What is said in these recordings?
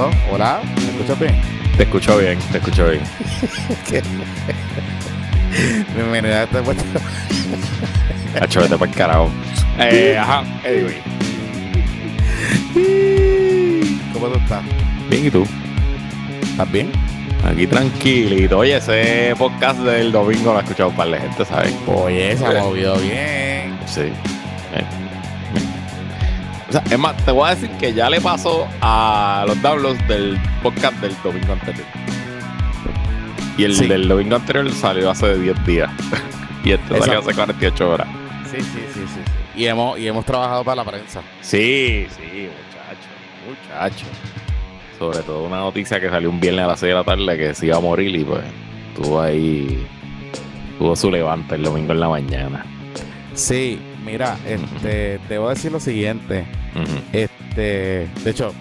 Hola, saludos, hola, ¿me escuchas bien? Te escucho bien, te escucho bien. Bienvenido a este puesto. Hacho, vete para el carajo. Eh, ajá, anyway. ¿Cómo tú estás? Bien, ¿y tú? ¿Estás bien? Aquí tranquilito. Oye, ese podcast del domingo lo ha escuchado un par de gente, ¿sabes? Oye, se ha movido bien. Sí. Eh, O sea, es más, te voy a decir que ya le pasó a los downloads del podcast del domingo anterior. Y el Sí. del domingo anterior salió hace 10 días. y este salió hace 48 horas. Sí, sí, sí, sí. sí. Y hemos, y hemos trabajado para la prensa. Sí, sí, muchacho, muchacho. Sobre todo una noticia que salió un viernes a las 6 de la tarde que se iba a morir y pues tuvo ahí, tuvo su levante el domingo en la mañana. Sí, mira, este, te voy a decir lo siguiente. Este, de hecho,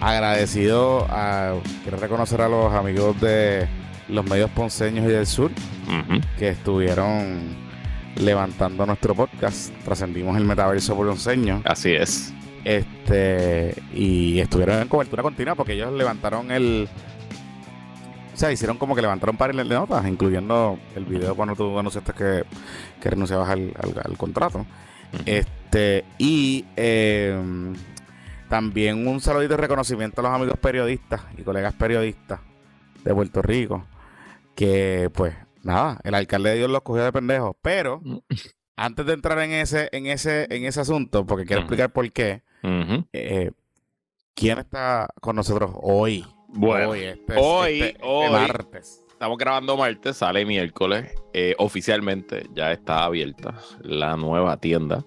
agradecido a, quiero reconocer a los amigos de los medios ponceños y del sur que estuvieron levantando nuestro podcast. Trascendimos el metaverso ponceño. Así es. Este, y estuvieron en cobertura continua porque ellos levantaron el. O sea, hicieron como que levantaron par de notas, incluyendo el video cuando tú anunciaste que, que renunciabas al, al- al contrato. Ujú. Este, y eh, también un saludito de reconocimiento a los amigos periodistas y colegas periodistas de Puerto Rico. Que, pues, nada, el alcalde de Dios los cogió de pendejos. Pero, antes de entrar en ese, en ese, en ese asunto, porque quiero explicar por qué, eh, ¿quién está con nosotros hoy? Bueno, hoy, este, es- hoy, este- este hoy. martes. estamos grabando martes, sale miércoles. Eh, oficialmente ya está abierta la nueva tienda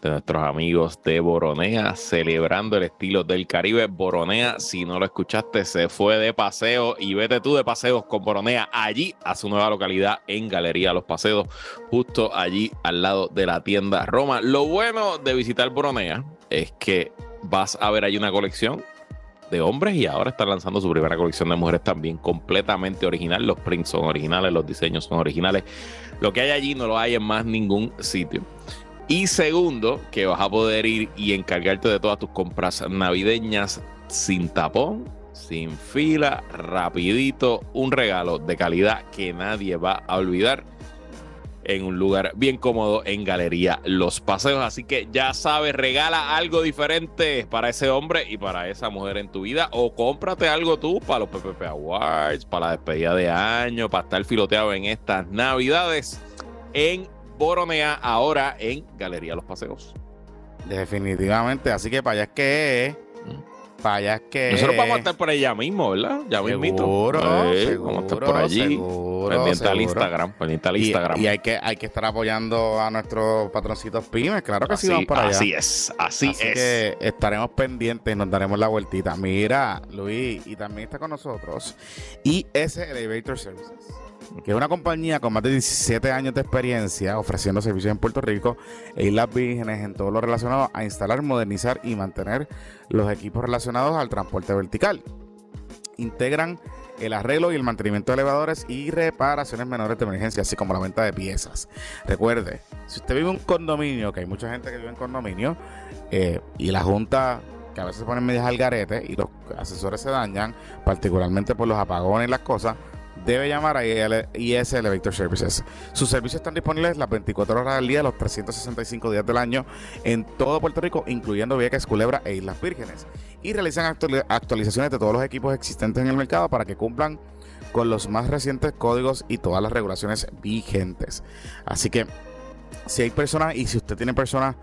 de nuestros amigos de Boronea, celebrando el estilo del Caribe. Boronea, si no lo escuchaste, se fue de paseo y vete tú de paseos con Boronea allí a su nueva localidad en Galería Los Paseos, justo allí al lado de la tienda Roma. Lo bueno de visitar Boronea es que vas a ver allí una colección de hombres y ahora están lanzando su primera colección de mujeres también completamente original. Los prints son originales, los diseños son originales. Lo que hay allí no lo hay en más ningún sitio. Y segundo, que vas a poder ir y encargarte de todas tus compras navideñas sin tapón, sin fila, rapidito, un regalo de calidad que nadie va a olvidar en un lugar bien cómodo en Galería Los Paseos. Así que ya sabes, regala algo diferente para ese hombre y para esa mujer en tu vida. O cómprate algo tú para los PPP Awards, para la despedida de año, para estar filoteado en estas navidades en Boronea, ahora en Galería Los Paseos. Definitivamente. Así que para allá es que es. Para allá es que Nosotros vamos a es. estar por allá mismo, ¿verdad? Ya mismito. Seguro, Eh, seguro, vamos a estar por allí. seguro, pendiente al seguro. Instagram, pendiente al Y- Instagram. Y, hay que hay que estar apoyando a nuestros patroncitos pymes, claro que sí, así, vamos para allá. así es, así, Así es. que estaremos pendientes y nos daremos la vueltita. Mira, Luis, y también está con nosotros IS Elevator Services, que es una compañía con más de 17 años de experiencia ofreciendo servicios en Puerto Rico e Islas Vírgenes en todo lo relacionado a instalar, modernizar y mantener los equipos relacionados al transporte vertical. Integran el arreglo y el mantenimiento de elevadores y reparaciones menores de emergencia, así como la venta de piezas. Recuerde, si usted vive en un condominio, que hay mucha gente que vive en condominio, eh, y la junta que a veces ponen medias al garete y los asesores se dañan, particularmente por los apagones y las cosas, debe llamar a IS Elevator Services. Sus servicios están disponibles las 24 horas del día, los 365 días del año, en todo Puerto Rico, incluyendo Vieques, Culebra e Islas Vírgenes. Y realizan actuali- actualizaciones de todos los equipos existentes en el mercado para que cumplan con los más recientes códigos y todas las regulaciones vigentes. Así que si hay personas y si usted tiene personas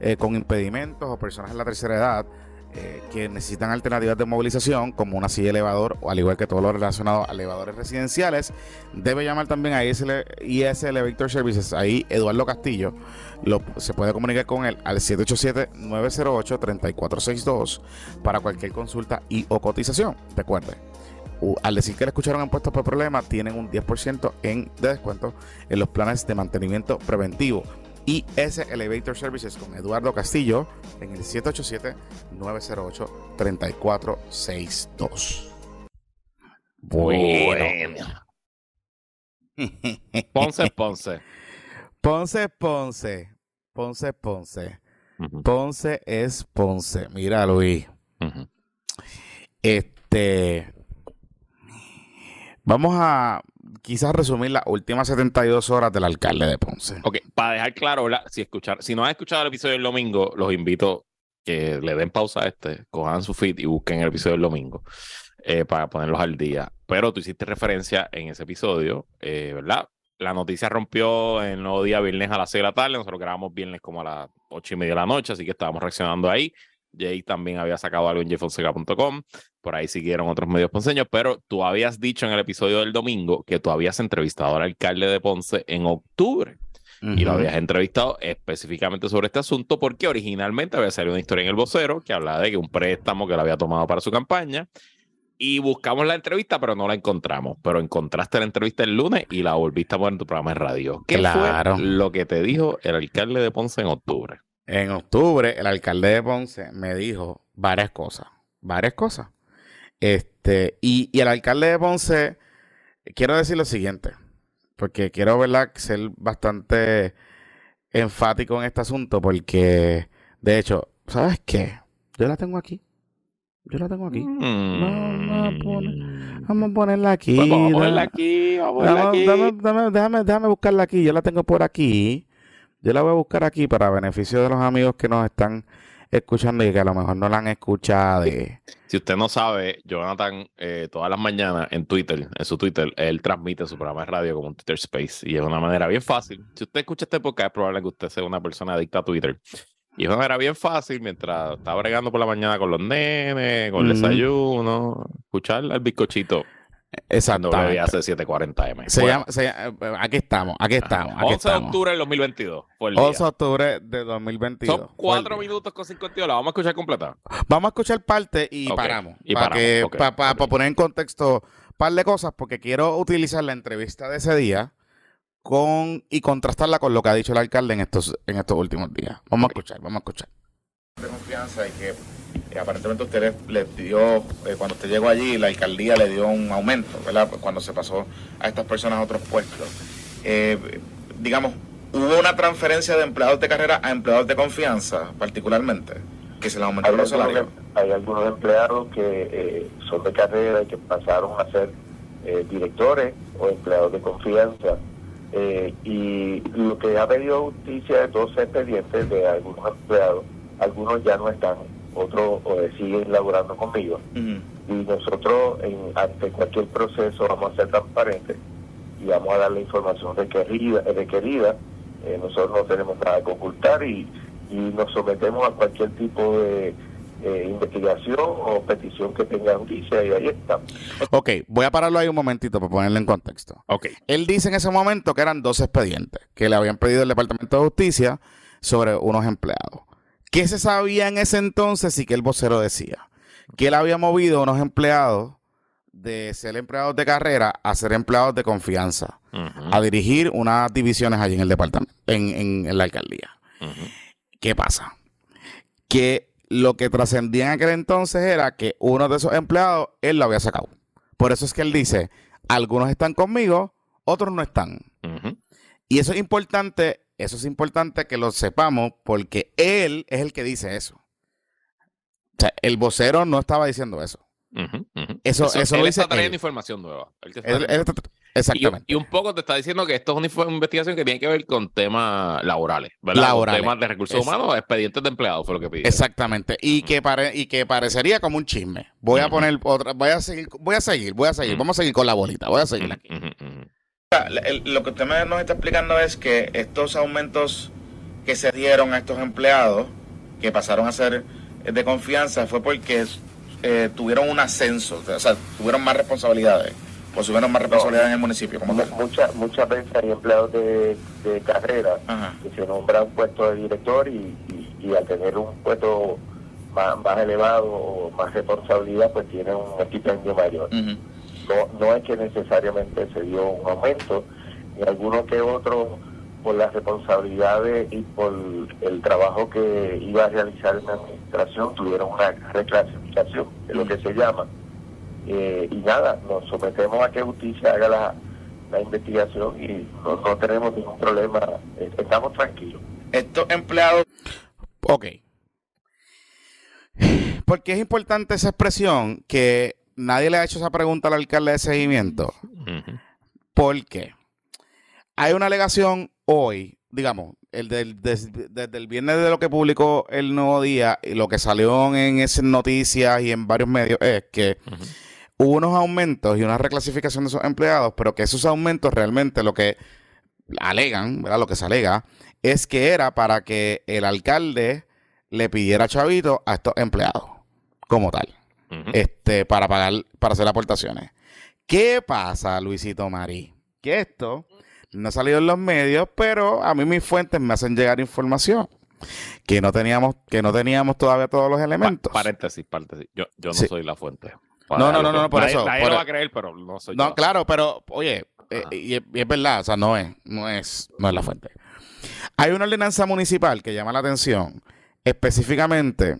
eh, con impedimentos o personas en la tercera edad eh, que necesitan alternativas de movilización como una silla elevador o al igual que todo lo relacionado a elevadores residenciales, debe llamar también a ISL, IS Elevator Services. Ahí Eduardo Castillo lo- se puede comunicar con él al 787-908-3462 para cualquier consulta y o cotización. Recuerde, al decir que le escucharon en puestos por problema, tienen un 10% en, de descuento en los planes de mantenimiento preventivo. IS Elevator Services con Eduardo Castillo en el 787-908-3462. Bueno. Ponce, Ponce. Ponce, Ponce. Ponce, Ponce. Ponce es Ponce. Mira, Luis. Este. Vamos a quizás resumir las últimas 72 horas del alcalde de Ponce. Ok, para dejar claro, si, escuchar, si no han escuchado el episodio del domingo, los invito que le den pausa a este, cojan su feed y busquen el episodio del domingo eh, para ponerlos al día. Pero tú hiciste referencia en ese episodio, eh, ¿verdad? La noticia rompió en el nuevo día viernes a las 6 de la tarde. Nosotros grabamos viernes como a las 8 y media de la noche, así que estábamos reaccionando ahí. Jay también había sacado algo en jfonseca.com. Por ahí siguieron otros medios ponceños, pero tú habías dicho en el episodio del domingo que tú habías entrevistado al alcalde de Ponce en octubre. Y lo habías entrevistado específicamente sobre este asunto porque originalmente había salido una historia en el vocero que hablaba de que un préstamo que lo había tomado para su campaña y buscamos la entrevista, pero no la encontramos. Pero encontraste la entrevista el lunes y la volviste a poner en tu programa de radio. ¿Qué fue lo que te dijo el alcalde de Ponce en octubre? En octubre, el alcalde de Ponce me dijo varias cosas. Varias cosas. Este, y, y el alcalde de Ponce, quiero decir lo siguiente, porque quiero ¿verdad? ser bastante enfático en este asunto, porque de hecho, ¿sabes qué? Yo la tengo aquí. Yo la tengo aquí. Vamos, a ponerla aquí. Vamos a ponerla aquí. Vamos a ponerla aquí. déjame, déjame buscarla aquí. Yo la tengo por aquí. Yo la voy a buscar aquí para beneficio de los amigos que nos están escuchando y que a lo mejor no la han escuchado. Si usted no sabe, Jonathan, eh, todas las mañanas en Twitter, en su Twitter, él transmite su programa de radio como un Twitter Space y es una manera bien fácil. Si usted escucha este podcast, es probable que usted sea una persona adicta a Twitter. Y es una manera bien fácil mientras está bregando por la mañana con los nenes, con el desayuno, escuchar el bizcochito Exacto. hace 740M. Se llama, eh, aquí estamos, aquí estamos. Aquí 11 de octubre del 2022. Fue el 11 de octubre de 2022. Son 4 minutos con 52. La vamos a escuchar completa. Vamos a escuchar parte y paramos. Y para, para, poner en contexto un par de cosas, porque quiero utilizar la entrevista de ese día con y contrastarla con lo que ha dicho el alcalde en estos, en estos últimos días. Vamos a escuchar, vamos a escuchar. De confianza y que eh, aparentemente usted le, dio, eh, cuando usted llegó allí, la alcaldía le dio un aumento, ¿verdad? Cuando se pasó a estas personas a otros puestos. Eh, digamos, ¿hubo una transferencia de empleados de carrera a empleados de confianza, particularmente? Que se les aumentaron los salarios. Hay algunos empleados que son de carrera y que pasaron a ser directores o empleados de confianza. y lo que ha pedido justicia de todos expedientes de algunos empleados, algunos ya no están otros siguen laborando conmigo. Y nosotros, en, ante cualquier proceso, vamos a ser transparentes y vamos a dar la información requerida. requerida. Eh, nosotros no tenemos nada que ocultar y, y nos sometemos a cualquier tipo de investigación o petición que tenga justicia y ahí está. Ok, voy a pararlo ahí un momentito para ponerle en contexto. Ok. Él dice en ese momento que eran dos expedientes que le habían pedido el Departamento de Justicia sobre unos empleados. ¿Qué se sabía en ese entonces y que el vocero decía? Que él había movido a unos empleados de ser empleados de carrera a ser empleados de confianza, a dirigir unas divisiones allí en el departamento, en, la alcaldía. ¿Qué pasa? Que lo que trascendía en aquel entonces era que uno de esos empleados él lo había sacado. Por eso es que él dice, algunos están conmigo, otros no están. Y eso es importante eso es importante que lo sepamos porque él es el que dice eso. O sea, el vocero no estaba diciendo eso. Eso, eso, él está trayendo información nueva. exactamente. Y, un poco te está diciendo que esto es una investigación que tiene que ver con temas laborales, ¿verdad? Laborales. temas de recursos humanos, expedientes de empleados, fue lo que pidió. Exactamente. Y, que y que parecería como un chisme. Voy a poner otra, voy a seguir, voy a seguir, voy a seguir. Vamos a seguir con la bolita, voy a seguir aquí lo que usted nos está explicando es que estos aumentos que se dieron a estos empleados, que pasaron a ser de confianza, fue porque eh, tuvieron un ascenso, o sea, tuvieron más responsabilidades, o tuvieron más responsabilidades en el municipio. muchas, muchas veces hay empleados de, carrera que se nombran puesto de director y, al tener un puesto más, elevado o más responsabilidad, pues tienen un estipendio mayor. No, no es que necesariamente se dio un aumento, ni alguno que otro por las responsabilidades y por el trabajo que iba a realizar en la administración tuvieron una reclasificación, es lo que se llama. Eh, y nada, nos sometemos a que justicia haga la, investigación y no, no, tenemos ningún problema, estamos tranquilos. Estos empleados... Ok. ¿Por qué es importante esa expresión que nadie le ha hecho esa pregunta al alcalde de seguimiento? Porque hay una alegación hoy, digamos, el del, desde el viernes de lo que publicó el Nuevo Día y lo que salió en esas noticias y en varios medios es que hubo unos aumentos y una reclasificación de esos empleados, pero que esos aumentos realmente lo que alegan, ¿verdad? Lo que se alega es que era para que el alcalde le pidiera chavito a estos empleados como tal, este, para pagar, para hacer aportaciones. ¿Qué pasa, Luisito Marí? Que esto no ha salido en los medios, pero a mí mis fuentes me hacen llegar información que no teníamos, que no teníamos todavía todos los elementos. paréntesis, paréntesis. Yo, yo no soy la fuente. no, no, no, no, por eso. Nadie lo va a creer, pero no soy No, claro, pero, oye, eh, y, es verdad, o sea, no es, no es, no es la fuente. Hay una ordenanza municipal que llama la atención específicamente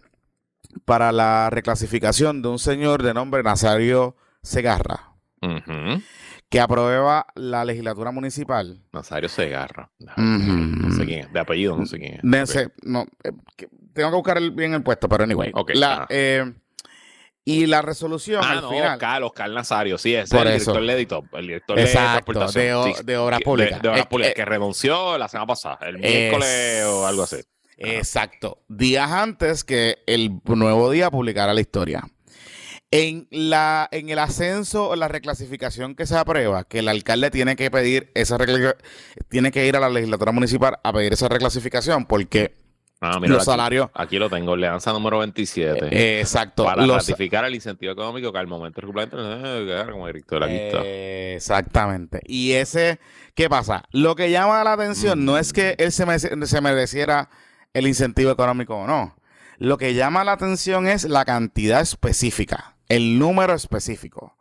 para la reclasificación de un señor de nombre Nazario Segarra que aprueba la legislatura municipal. Nazario Segarra. No sé quién es. De apellido no sé quién es. no, eh, tengo que buscar bien el puesto, pero anyway. la, eh, y la resolución ah, al no, final. Oscar, Oscar Nazario, sí, es el director de editor, el director Exacto, de, de, de obras públicas. De, obras públicas, que renunció la semana pasada, el miércoles o algo así. Exacto. Días antes que el nuevo día publicara la historia. En, la, en el ascenso o la reclasificación que se aprueba, que el alcalde tiene que pedir esa tiene que ir a la legislatura municipal a pedir esa reclasificación porque ah, los salarios. Aquí lo tengo, leanza número 27. Eh, exacto. Para ratificar el incentivo económico que al momento el suplente eh, como director aquí eh, Exactamente. Y ese, ¿qué pasa? Lo que llama la atención no es que él se, se mereciera el incentivo económico o no. Lo que llama la atención es la cantidad específica el número específico.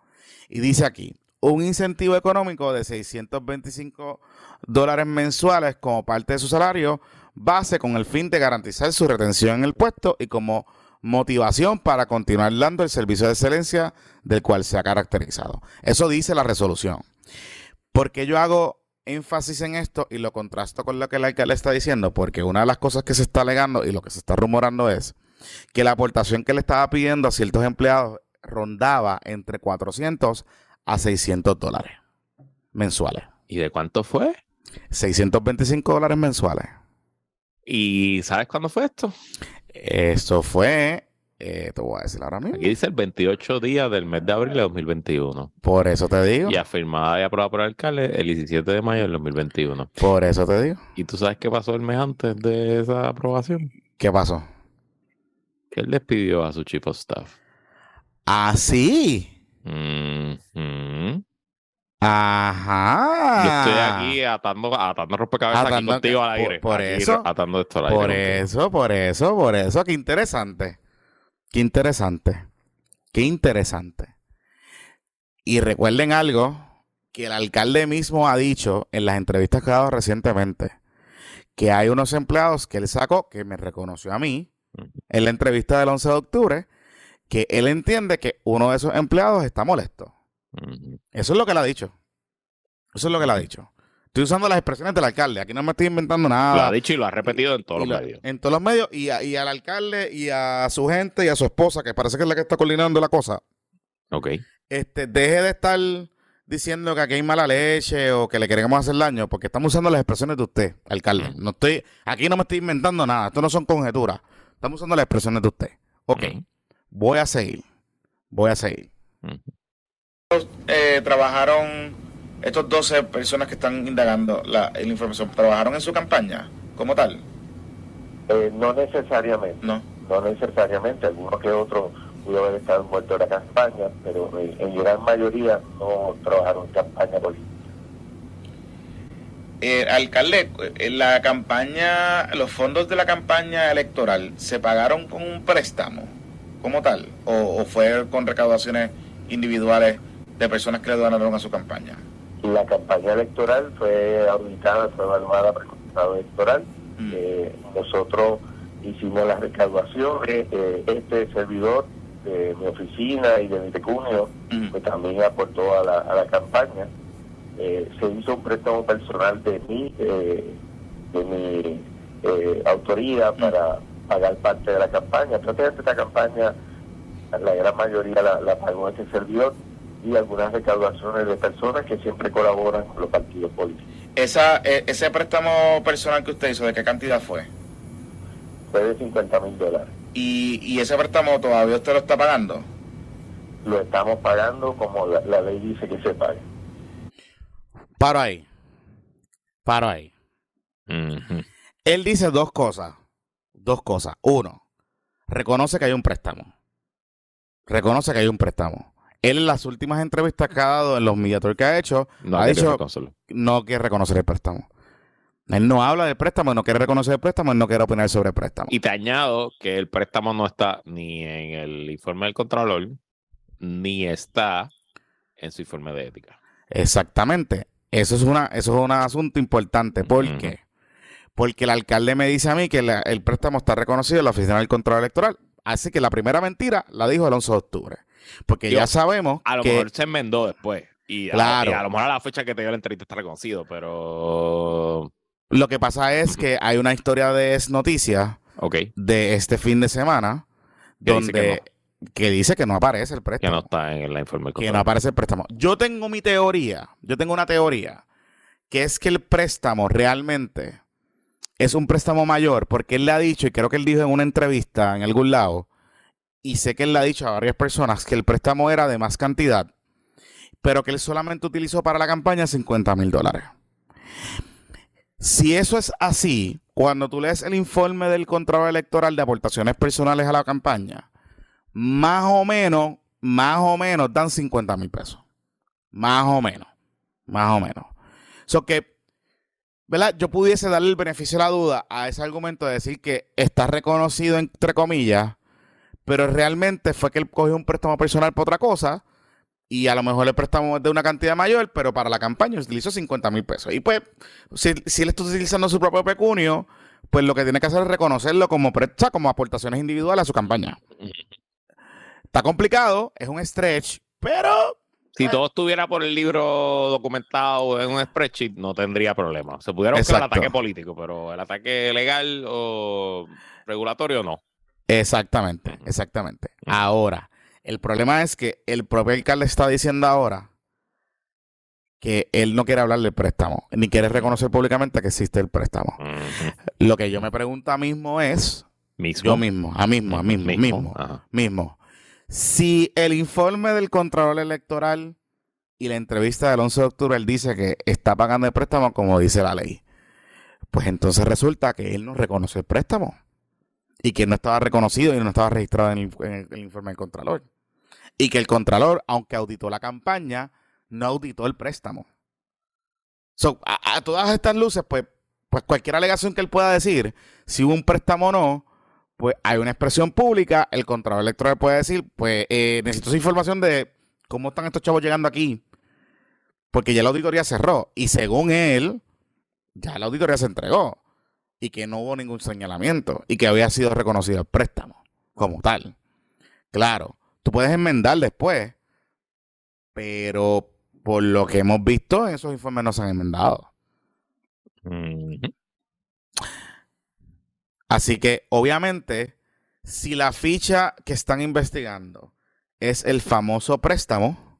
Y dice aquí, un incentivo económico de 625 dólares mensuales como parte de su salario base con el fin de garantizar su retención en el puesto y como motivación para continuar dando el servicio de excelencia del cual se ha caracterizado. Eso dice la resolución. porque yo hago énfasis en esto y lo contrasto con lo que el alcalde está diciendo? Porque una de las cosas que se está alegando y lo que se está rumorando es que la aportación que le estaba pidiendo a ciertos empleados rondaba entre 400 a 600 dólares mensuales. ¿Y de cuánto fue? 625 dólares mensuales. ¿Y sabes cuándo fue esto? Esto fue, eh, te voy a decir ahora mismo. Aquí dice el 28 días del mes de abril de 2021. Por eso te digo. Y afirmada y aprobada por el alcalde el 17 de mayo del 2021. Por eso te digo. ¿Y tú sabes qué pasó el mes antes de esa aprobación? ¿Qué pasó? Que él despidió a su chief of staff. Así. Ajá. Yo estoy aquí atando, atando rompecabezas aquí contigo al aire. Por, eso. Atando esto al aire. Por eso, por eso, por eso. Qué interesante. Qué interesante. Qué interesante. Y recuerden algo que el alcalde mismo ha dicho en las entrevistas que ha dado recientemente. Que hay unos empleados que él sacó, que me reconoció a mí, en la entrevista del 11 de octubre, que él entiende que uno de esos empleados está molesto. Eso es lo que él ha dicho. Eso es lo que él ha dicho. Estoy usando las expresiones del alcalde. Aquí no me estoy inventando nada. Lo ha dicho y lo ha repetido en todos los medios. En todos los medios y, al alcalde y a su gente y a su esposa, que parece que es la que está coordinando la cosa. Ok. Este, deje de estar diciendo que aquí hay mala leche o que le queremos hacer daño, porque estamos usando las expresiones de usted, alcalde. No estoy, aquí no me estoy inventando nada. Esto no son conjeturas. Estamos usando las expresiones de usted. Ok voy a seguir, voy a seguir. Eh, trabajaron, estos 12 personas que están indagando la, información, ¿trabajaron en su campaña como tal? Eh, no necesariamente. No. No necesariamente, algunos que otros pudo haber estado envueltos en la campaña, pero en, gran mayoría no trabajaron en campaña política. Eh, alcalde, en la campaña, los fondos de la campaña electoral se pagaron con un préstamo como tal? ¿O, fue con recaudaciones individuales de personas que le donaron a su campaña? La campaña electoral fue auditada, fue evaluada por el Estado Electoral. Mm. Eh, nosotros hicimos las recaudaciones. Eh, este servidor de mi oficina y de mi pecunio mm. pues también aportó a la, a la campaña. Eh, se hizo un préstamo personal de mi, de mi autoría mm. para pagar parte de la campaña. Prácticamente esta campaña la gran mayoría la, la pagó ese servidor y algunas recaudaciones de personas que siempre colaboran con los partidos políticos. Esa, e, ese préstamo personal que usted hizo, ¿de qué cantidad fue? Fue de 50 mil dólares. ¿Y, ¿Y ese préstamo todavía usted lo está pagando? Lo estamos pagando como la, la ley dice que se pague. Paro ahí. Paro ahí. Él dice dos cosas. Dos cosas. Uno, reconoce que hay un préstamo. Reconoce que hay un préstamo. Él en las últimas entrevistas que ha dado, en los mediator que ha hecho, No ha dicho no quiere reconocer el préstamo. Él no habla del préstamo, no quiere reconocer el préstamo, él no quiere opinar sobre el préstamo. Y te añado que el préstamo no está ni en el informe del Contralor, ni está en su informe de ética. Exactamente. Eso es una, eso es un asunto importante. ¿Por qué? Porque el alcalde me dice a mí que la- el préstamo está reconocido en la Oficina del Control Electoral. Así que la primera mentira la dijo el 11 de octubre. Porque Digo, ya sabemos A lo que mejor se enmendó después. Y a, Claro. y a lo mejor a la fecha que te dio la entrevista está reconocido, pero. lo que pasa es que hay una historia de Es Noticias de este fin de semana Que dice donde que dice que no aparece el que préstamo. no está en la informe que no aparece el préstamo. Yo tengo mi teoría, yo tengo una teoría, que es que el préstamo realmente es un préstamo mayor, porque él le ha dicho, y creo que él dijo en una entrevista en algún lado, y sé que él le ha dicho a varias personas que el préstamo era de más cantidad, pero que él solamente utilizó para la campaña 50 mil dólares. Si eso es así, cuando tú lees el informe del Contralor Electoral de aportaciones personales a la campaña, más o menos, más o menos dan 50 mil pesos. Más o menos. Más o menos. So que, ¿verdad? Yo pudiese darle el beneficio de la duda a ese argumento de decir que está reconocido entre comillas, pero realmente fue que él cogió un préstamo personal para otra cosa y a lo mejor el préstamo es de una cantidad mayor, pero para la campaña utilizó 50 mil pesos. Y pues, si, si él está utilizando su propio pecunio, pues lo que tiene que hacer es reconocerlo como, pre- o sea, como aportaciones individuales a su campaña. Está complicado, es un stretch, pero Si todo estuviera por el libro documentado en un spreadsheet, no tendría problema. Se pudiera buscar el Exacto. ataque político, pero el ataque legal o regulatorio no. Exactamente, exactamente. Ahora, el problema es que el propio alcalde está diciendo ahora que él no quiere hablar del préstamo, ni quiere reconocer públicamente que existe el préstamo. Lo que yo me pregunto a mismo es, Mismo. yo mismo, a mismo, a mismo, mismo, Ajá. mismo. Si el informe del Contralor Electoral y la entrevista del 11 de octubre él dice que está pagando el préstamo como dice la ley, pues entonces resulta que él no reconoce el préstamo y que no estaba reconocido y no estaba registrado en el, informe del Contralor. Y que el Contralor, aunque auditó la campaña, no auditó el préstamo. A todas estas luces, pues, pues cualquier alegación que él pueda decir, si hubo un préstamo o no, pues hay una expresión pública, el Contralor Electoral puede decir, pues eh, necesito esa información de cómo están estos chavos llegando aquí, porque ya la auditoría cerró, y según él, ya la auditoría se entregó, y que no hubo ningún señalamiento, y que había sido reconocido el préstamo como tal. Claro, tú puedes enmendar después, pero por lo que hemos visto, esos informes no se han enmendado. Así que, obviamente, si la ficha que están investigando es el famoso préstamo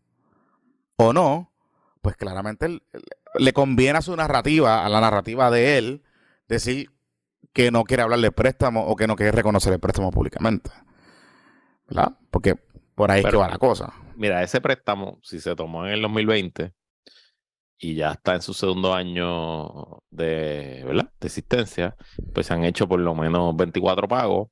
o no, pues claramente le conviene a su narrativa, a la narrativa de él, decir que no quiere hablar de préstamo o que no quiere reconocer el préstamo públicamente. ¿Verdad? Porque por ahí es que va la cosa. Mira, ese préstamo, si se tomó en el 2020 y ya está en su segundo año de, ¿verdad? de existencia, pues se han hecho por lo menos 24 pagos.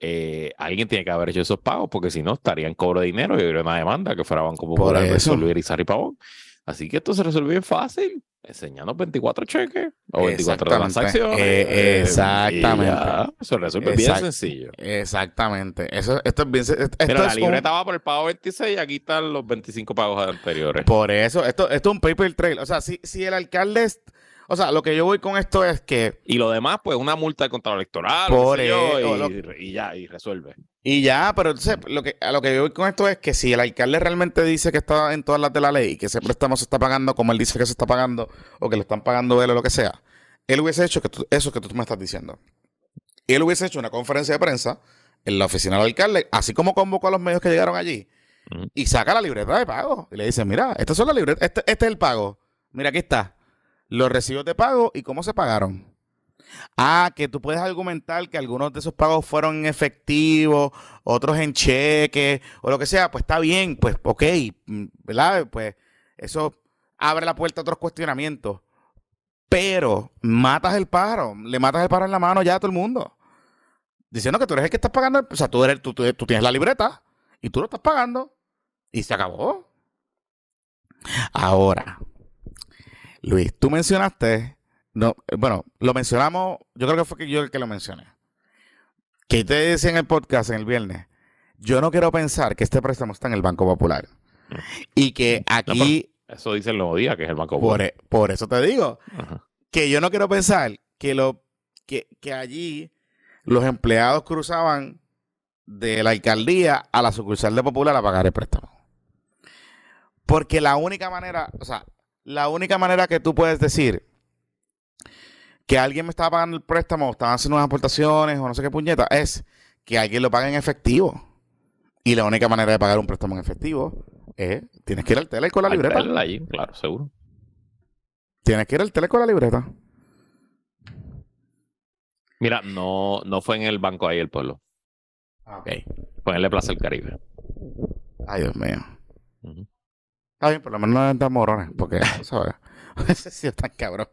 Eh, alguien tiene que haber hecho esos pagos porque si no estaría en cobro de dinero y habría una demanda que fuera Banco Popular eso. resolver Izarri Pavón. Así que esto se resolvió bien fácil, enseñando 24 cheques o 24 Exactamente. transacciones. Eh, eh, exactamente. ya, se resuelve bien sencillo. Exactamente. Eso, esto es bien. Esto Pero la es un- libreta va por el pago 26 y aquí están los 25 pagos anteriores. Por eso, esto, esto es un paper trail. O sea, si, si el alcalde es- O sea, lo que yo voy con esto es que. Y lo demás, pues una multa de control electoral. Por yo, eso, y, y ya, y resuelve. Y ya, pero entonces, lo que, a lo que yo voy con esto es que si el alcalde realmente dice que está en todas las de la ley y que ese préstamo se está pagando como él dice que se está pagando, o que lo están pagando él o lo que sea, él hubiese hecho que tú- eso que tú me estás diciendo. Él hubiese hecho una conferencia de prensa en la oficina del alcalde, así como convocó a los medios que llegaron allí, y saca la libreta de pago. Y le dice, mira, estas son las libretas, este, este es el pago. Mira, aquí está. Los recibos de pago y cómo se pagaron. Ah, que tú puedes argumentar que algunos de esos pagos fueron en efectivo, otros en cheque o lo que sea, pues está bien, pues ok, mm, ¿verdad? Pues eso abre la puerta a otros cuestionamientos. Pero matas el pájaro, le matas el pájaro en la mano ya a todo el mundo. Diciendo que tú eres el que estás pagando, o sea, tú, eres, tú, tú tienes la libreta y tú lo estás pagando y se acabó. Ahora, Luis, tú mencionaste no, bueno, lo mencionamos, yo creo que fue que yo el que lo mencioné. Que te decía en el podcast en el viernes, yo no quiero pensar que este préstamo está en el Banco Popular. Y que aquí... eso dice el nuevo día, que es el Banco Popular. E, por, eso te digo, que yo no quiero pensar que, lo, que, que allí los empleados cruzaban de la alcaldía a la sucursal de Popular a pagar el préstamo. Porque la única manera, o sea, la única manera que tú puedes decir que alguien me estaba pagando el préstamo, estaban haciendo unas aportaciones o no sé qué puñeta, es que alguien lo pague en efectivo. Y la única manera de pagar un préstamo en efectivo es, tienes que ir al tele con la libreta. Claro, seguro. Tienes que ir al tele con la libreta. Mira, no, no fue en el banco ahí el pueblo. Ah, ok. Fue en el Plaza del Caribe. Ay, Dios mío. Está bien, por lo menos no de morones, porque, ¿sabes? Ese sí es tan cabrón.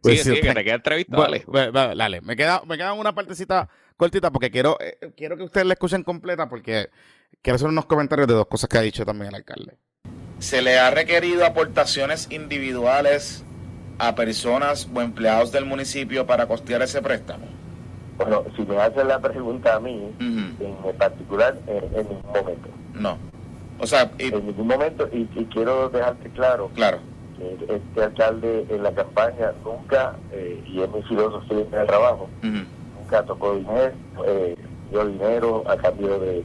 Pues sí, sí, que te queda entrevista, dale. dale. Me queda, me queda una partecita cortita porque quiero, eh, quiero que ustedes la escuchen completa porque quiero hacer unos comentarios de dos cosas que ha dicho también el alcalde. ¿Se le ha requerido aportaciones individuales a personas o empleados del municipio para costear ese préstamo? Bueno, si me hacen la pregunta a mí, en particular, en, ningún momento. No. O sea, en ningún momento, y, y quiero dejarte claro. Claro este alcalde en la campaña nunca, eh, y es mi filosofía en el trabajo, nunca tocó dinero, eh, dio dinero a cambio de,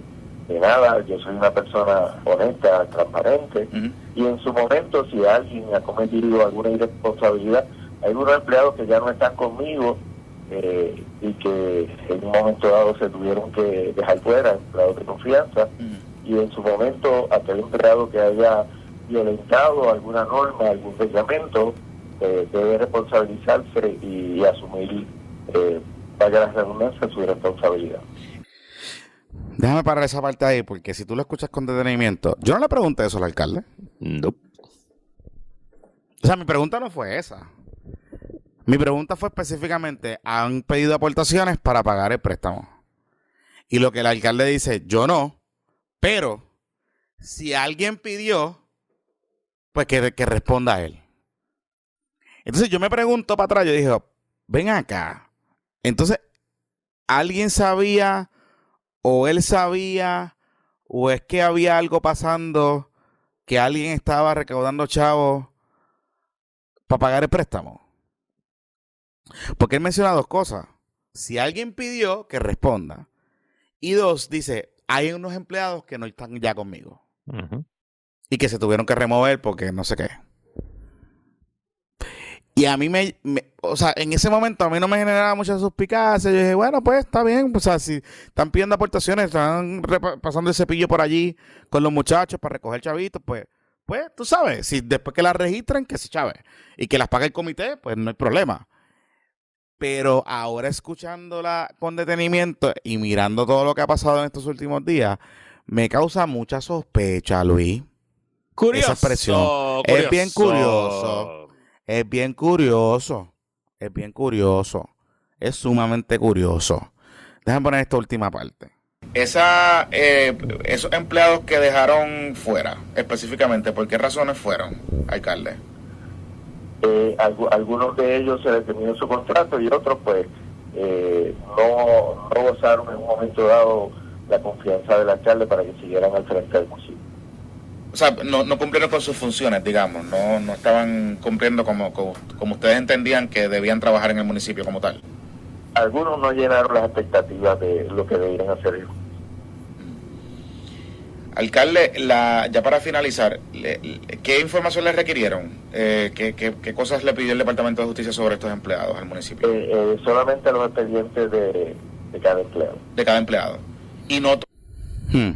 nada. Yo soy una persona honesta, transparente, y en su momento, si alguien ha cometido alguna irresponsabilidad, hay unos empleados que ya no están conmigo eh, y que en un momento dado se tuvieron que dejar fuera, empleados de confianza, y en su momento aquel empleado que haya violentado alguna norma, algún reglamento, eh, debe responsabilizarse y, asumir, eh, vaya la redundancia, su responsabilidad. Déjame parar esa parte ahí, porque si tú lo escuchas con detenimiento, yo no le pregunté eso al alcalde. No. O sea, mi pregunta no fue esa. Mi pregunta fue específicamente, ¿han pedido aportaciones para pagar el préstamo? Y lo que el alcalde dice, yo no, pero si alguien pidió, pues que, que responda a él. Entonces yo me pregunto para atrás, yo dije, ven acá. Entonces, ¿alguien sabía o él sabía o es que había algo pasando que alguien estaba recaudando chavos para pagar el préstamo? Porque él menciona dos cosas. Si alguien pidió, que responda. Y dos, dice, hay unos empleados que no están ya conmigo y que se tuvieron que remover porque no sé qué. Y a mí me, o sea, en ese momento a mí no me generaba mucha suspicacia. Yo dije, bueno, pues está bien. O sea, si están pidiendo aportaciones, están pasando el cepillo por allí con los muchachos para recoger chavitos, pues, pues tú sabes, si después que las registren, que se chave. Y que las pague el comité, pues no hay problema. Pero ahora escuchándola con detenimiento y mirando todo lo que ha pasado en estos últimos días, me causa mucha sospecha, Luis. Curioso. Esa expresión. Es bien curioso. Es bien curioso. Es bien curioso. Es sumamente curioso. Déjame poner esta última parte. Esa, eh, esos empleados que dejaron fuera, específicamente, ¿por qué razones fueron, alcalde? Eh, algunos de ellos se determinó su contrato y otros, pues, eh, no, no gozaron en un momento dado la confianza del alcalde para que siguieran al frente del municipio o sea, no, no cumplieron con sus funciones, digamos, no, no estaban cumpliendo como, como, ustedes entendían que debían trabajar en el municipio como tal. Algunos no llenaron las expectativas de lo que deberían hacer ellos. Alcalde, la, ya para finalizar, ¿qué información le requirieron? Eh, ¿qué, qué, cosas le pidió el Departamento de Justicia sobre estos empleados al municipio? Eh, eh, solamente los expedientes de, de cada empleado. De cada empleado. y no... Hmm.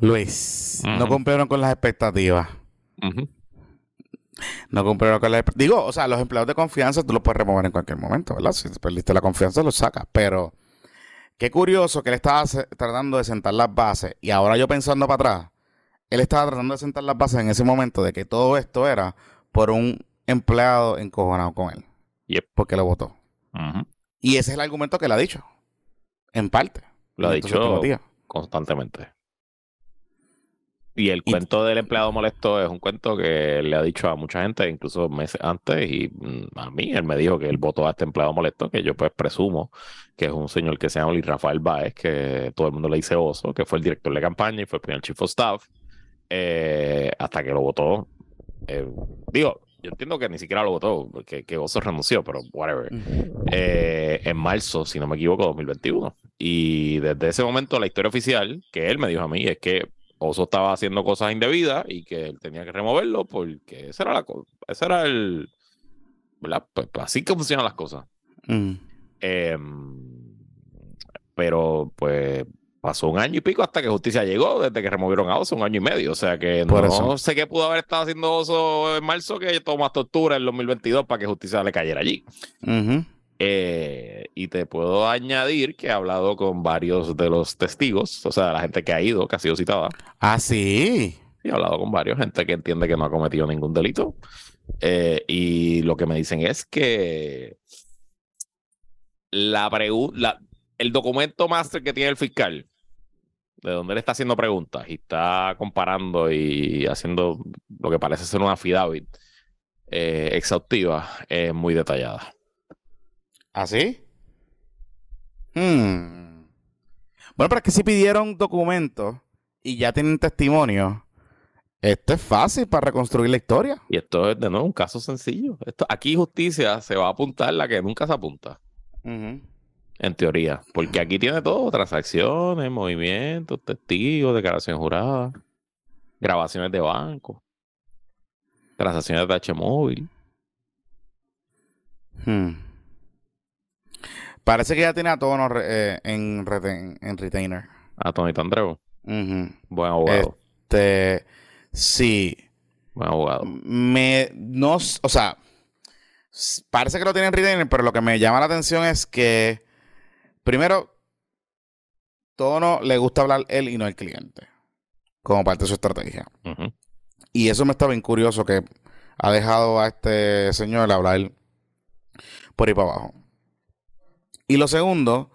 Luis, no cumplieron con las expectativas. No cumplieron con las expectativas. Digo, o sea, los empleados de confianza tú los puedes remover en cualquier momento, ¿verdad? Si perdiste la confianza, los sacas. Pero qué curioso que él estaba tratando de sentar las bases y ahora yo pensando para atrás, él estaba tratando de sentar las bases en ese momento de que todo esto era por un empleado encojonado con él. Yep. Porque lo votó. Y ese es el argumento que él ha dicho. En parte. Lo ha dicho constantemente. Y el cuento del empleado molesto es un cuento que le ha dicho a mucha gente, incluso meses antes, y mm, a mí él me dijo que él votó a este empleado molesto, que yo pues presumo que es un señor que se llama Luis Rafael Baez, que todo el mundo le dice oso, que fue el director de campaña y fue el primer chief of staff, eh, hasta que lo votó. Eh, digo, yo entiendo que ni siquiera lo votó, porque que Oso renunció, pero whatever. Eh, en marzo, si no me equivoco, 2021. Y desde ese momento la historia oficial que él me dijo a mí es que Oso estaba haciendo cosas indebidas y que él tenía que removerlo porque esa era la ese era el ¿verdad? Pues, pues, así que funcionan las cosas. Em, pero pues pasó un año y pico hasta que justicia llegó, desde que removieron a Oso, un año y medio. O sea que no sé qué pudo haber estado haciendo Oso en marzo que tomó más tortura en 2022 para que justicia le cayera allí. Eh, y te puedo añadir que he hablado con varios de los testigos, o sea, la gente que ha ido, que ha sido citada. Ah, sí. Y he hablado con varios, gente que entiende que no ha cometido ningún delito. Eh, y lo que me dicen es que la pregunta, el documento máster que tiene el fiscal, de donde él está haciendo preguntas y está comparando y haciendo lo que parece ser una affidavit eh, exhaustiva, es muy detallada. ¿Así? ¿Ah, hmm. Bueno, pero es que si pidieron documentos y ya tienen testimonio, esto es fácil para reconstruir la historia. Y esto es de nuevo un caso sencillo. Esto, aquí justicia se va a apuntar la que nunca se apunta. En teoría. Porque aquí tiene todo: transacciones, movimientos, testigos, declaraciones juradas, grabaciones de banco, transacciones de H móvil. Hmm. Parece que ya tiene a tono eh, en, en, retainer. A Tony Tandreu. Buen abogado. Este, sí. Buen abogado. Me, no, o sea, parece que lo tiene en retainer, pero lo que me llama la atención es que, primero, Tono le gusta hablar él y no el cliente, como parte de su estrategia. Y eso me está bien curioso que ha dejado a este señor hablar por ahí para abajo. Y lo segundo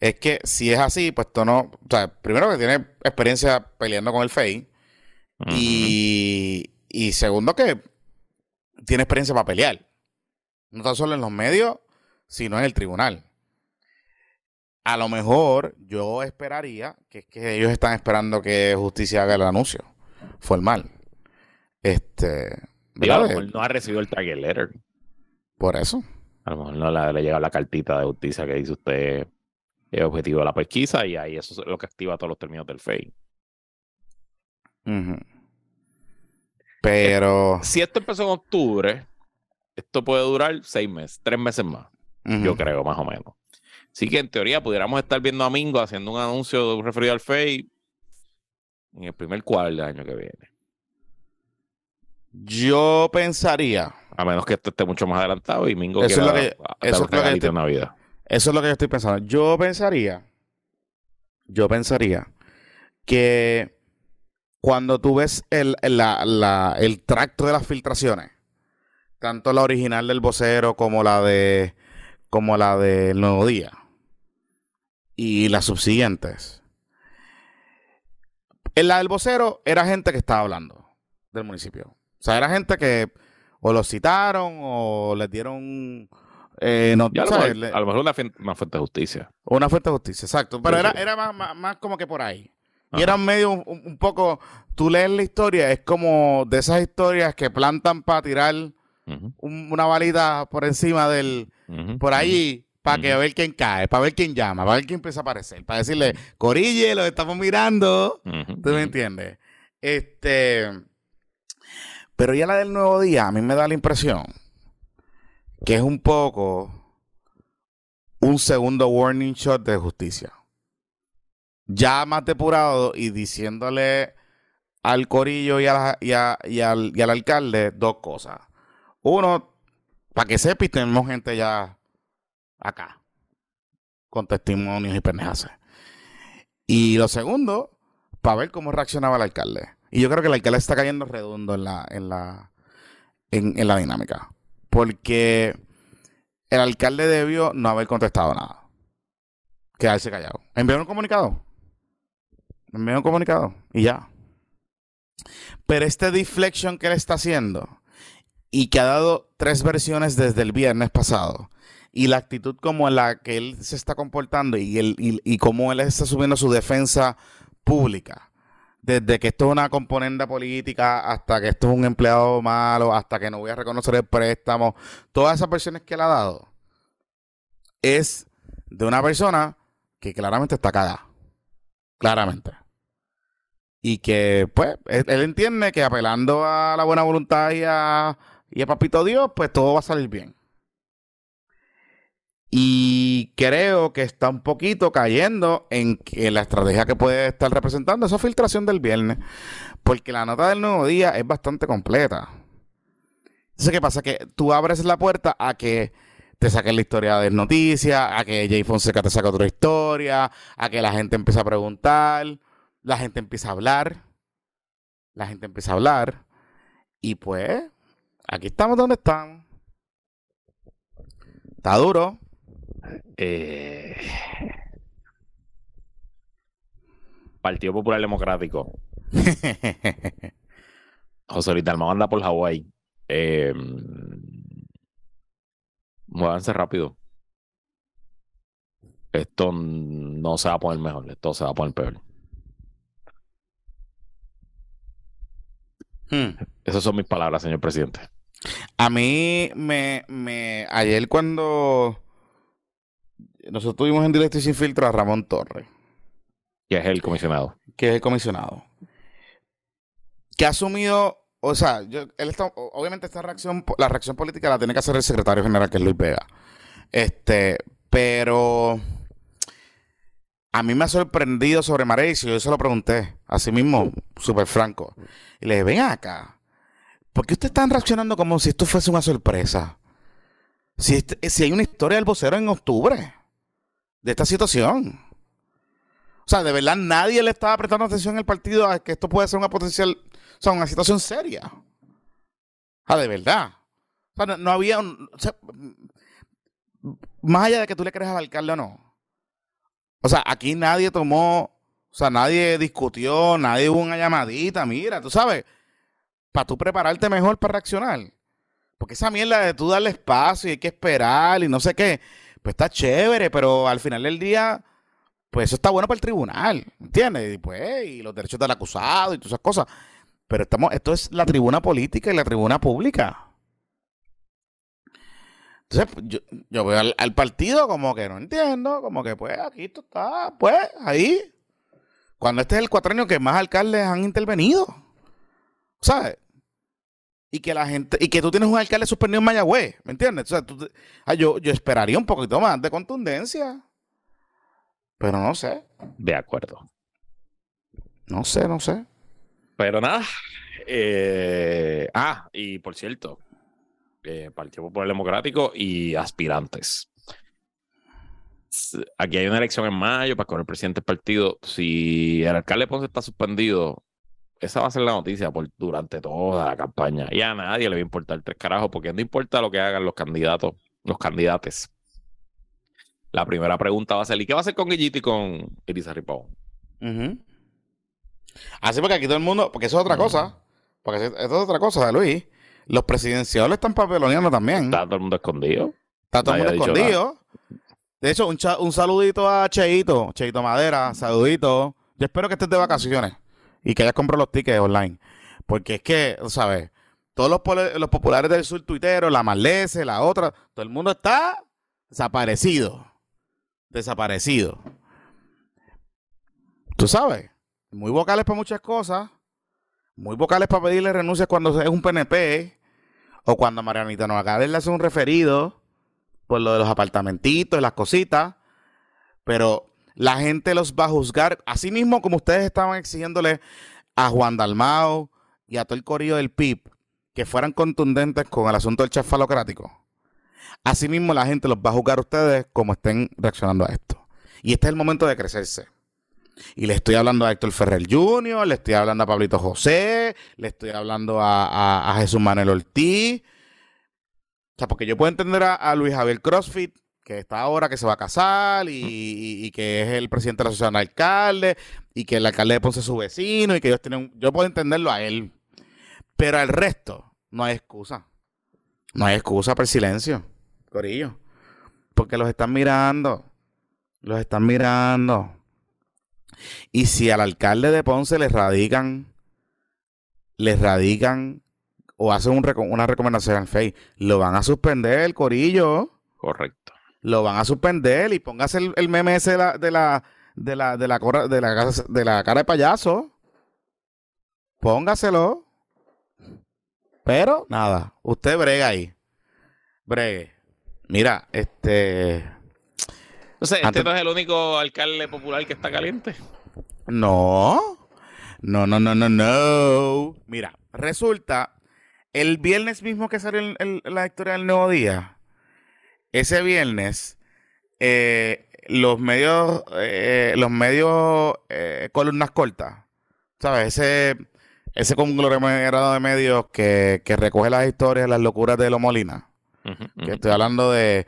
es que si es así, pues Tono, o sea, primero que tiene experiencia peleando con el FEI y, y segundo que tiene experiencia para pelear. No tan solo en los medios, sino en el tribunal. A lo mejor yo esperaría que es que ellos están esperando que justicia haga el anuncio formal. Este. no ha recibido el target letter. Por eso. A lo mejor no le, llega la cartita de justicia que dice usted el objetivo de la pesquisa y ahí eso es lo que activa todos los términos del FEI. Pero. Eh, si esto empezó en octubre, esto puede durar seis meses, tres meses más. Yo creo, más o menos. Así que en teoría pudiéramos estar viendo a Mingo haciendo un anuncio referido al FEI en el primer cuarto del año que viene. Yo pensaría a menos que esto esté mucho más adelantado y Mingo eso es lo que, eso es lo que estoy, Navidad. Eso es lo que yo estoy pensando. Yo pensaría, yo pensaría que cuando tú ves el, el tracto de las filtraciones, tanto la original del vocero como la de como la del Nuevo Día y las subsiguientes. En la del vocero era gente que estaba hablando del municipio. O sea, era gente que o los citaron o les dieron... Eh, no, a, lo mejor, una, fuente de justicia. Una fuente de justicia, exacto. Pero era, era más, más, como que por ahí. Y era medio un, poco, tú lees la historia, es como de esas historias que plantan para tirar una balita por encima del, por ahí, para que ver quién cae, para ver quién llama, para ver quién empieza a aparecer, para decirle, Corille, lo estamos mirando. ¿Tú me entiendes? Este, pero ya la del nuevo día, a mí me da la impresión que es un poco un segundo warning shot de justicia. Ya más depurado y diciéndole al corillo y, al, y, al, alcalde dos cosas. Uno, para que sepa y tenemos gente ya acá, con testimonios y pendejas. Y lo segundo, para ver cómo reaccionaba el alcalde. Y yo creo que el alcalde está cayendo redondo en la, en la, en, la dinámica. Porque el alcalde debió no haber contestado nada. Quedarse callado. Envió un comunicado. Envió un comunicado. Y ya. Pero este deflection que él está haciendo y que ha dado tres versiones desde el viernes pasado y la actitud como la que él se está comportando y, el, y, cómo él está subiendo su defensa pública, desde que esto es una componente política hasta que esto es un empleado malo, hasta que no voy a reconocer el préstamo, todas esas versiones que él ha dado, es de una persona que claramente está cagada. Claramente y que pues él, entiende que apelando a la buena voluntad y a, y a Papito Dios, pues todo va a salir bien. Y creo que está un poquito cayendo en, que la estrategia que puede estar representando esa filtración del viernes, porque la nota del nuevo día es bastante completa. Entonces, ¿qué pasa? Que tú abres la puerta a que te saquen la historia de noticias, a que Jay Fonseca te saque otra historia, a que la gente empiece a preguntar la gente empieza a hablar, la gente empieza a hablar, y pues, aquí estamos donde estamos. Está duro. Eh, Partido Popular Democrático. José Luis Dalmau anda por Hawái. Eh, muévanse rápido. Esto no se va a poner mejor, esto se va a poner peor. Hmm. Esas son mis palabras, señor presidente. A mí me, me ayer cuando nosotros tuvimos en directo y sin filtro a Ramón Torres. Que es el comisionado. Que es el comisionado. Que ha asumido, o sea, él está, obviamente esta reacción, la reacción política la tiene que hacer el secretario general, que es Luis Vega. Este, pero a mí me ha sorprendido sobre Mauricio, yo se lo pregunté, así mismo, súper franco. Y le dije, ven acá, ¿por qué ustedes están reaccionando como si esto fuese una sorpresa? Si, este, si hay una historia del vocero en octubre de esta situación. O sea, de verdad nadie le estaba prestando atención al partido a que esto puede ser una potencial, o sea, una situación seria. De verdad. O sea, no, había un, más allá de que tú le creas al alcalde o no. O sea, aquí nadie tomó o sea, nadie discutió, nadie hubo una llamadita, mira, tú sabes, para tú prepararte mejor para reaccionar. Porque esa mierda de tú darle espacio y hay que esperar y no sé qué, pues está chévere, pero al final del día, pues eso está bueno para el tribunal, ¿entiendes? Y pues, y los derechos del acusado y todas esas cosas. Pero estamos, esto es la tribuna política y la tribuna pública. Entonces, yo, yo veo al, al, partido como que no entiendo, como que pues aquí esto está, pues ahí, cuando este es el cuatrenio que más alcaldes han intervenido. ¿Sabes? Y que la gente, y que tú tienes un alcalde suspendido en Mayagüez, ¿me entiendes? O sea, ah, yo, yo esperaría un poquito más de contundencia. Pero no sé. De acuerdo. No sé, no sé. Pero nada. Eh, ah, y por cierto, eh, Partido Popular Democrático y aspirantes aquí hay una elección en mayo para con el presidente del partido. Si el alcalde Ponce está suspendido, esa va a ser la noticia por, durante toda la campaña. Y a nadie le va a importar tres carajos, porque no importa lo que hagan los candidatos, los candidatos. La primera pregunta va a ser: ¿y qué va a hacer con Guillito y con Elisa Ripón? Así porque aquí todo el mundo, porque eso es otra cosa. Porque eso es otra cosa, Luis. Los presidenciales están papeloneando también. Está todo el mundo escondido. Está todo el mundo escondido. De hecho, un, un saludito a Cheito, Cheito Madera, saludito. Yo espero que estés de vacaciones y que hayas comprado los tickets online. Porque es que, ¿sabes? Todos los, populares del sur tuitero, la Marlese, la otra, todo el mundo está desaparecido. Desaparecido. Tú sabes, muy vocales para muchas cosas, muy vocales para pedirle renuncia cuando es un PNP, o cuando Marianita Nogales le hace un referido por lo de los apartamentitos, las cositas, pero la gente los va a juzgar, así mismo como ustedes estaban exigiéndole a Juan Dalmao y a todo el corrido del PIB que fueran contundentes con el asunto del chafalocrático. Así mismo la gente los va a juzgar a ustedes como estén reaccionando a esto. Y este es el momento de crecerse. Y le estoy hablando a Héctor Ferrer Jr., le estoy hablando a Pablito José, le estoy hablando a, Jesús Manuel Ortiz. O sea, porque yo puedo entender a, Luis Javier CrossFit, que está ahora, que se va a casar y, que es el presidente de la asociación de alcaldes y que el alcalde de Ponce es su vecino y que ellos tienen... Yo puedo entenderlo a él. Pero al resto, no hay excusa. No hay excusa por silencio, Corillo. Porque los están mirando. Los están mirando. Y si al alcalde de Ponce le radican, le radican o hacen una recomendación al FEI, lo van a suspender, el corillo. Correcto. Lo van a suspender y póngase el, meme ese de la, de la, de la, de la, de la, de la cara de payaso. Póngaselo. Pero nada, usted brega ahí. Bregue. Mira, este. No sé, este no es el único alcalde popular que está caliente. No. No, no, no, no, no. Mira, resulta, el viernes mismo que salió la historia del Nuevo Día, ese viernes, eh, los medios, eh, los medios, eh, columnas cortas, ¿sabes? Ese, ese conglomerado de medios que, que recoge las historias, las locuras de Lo Molina. Que estoy hablando de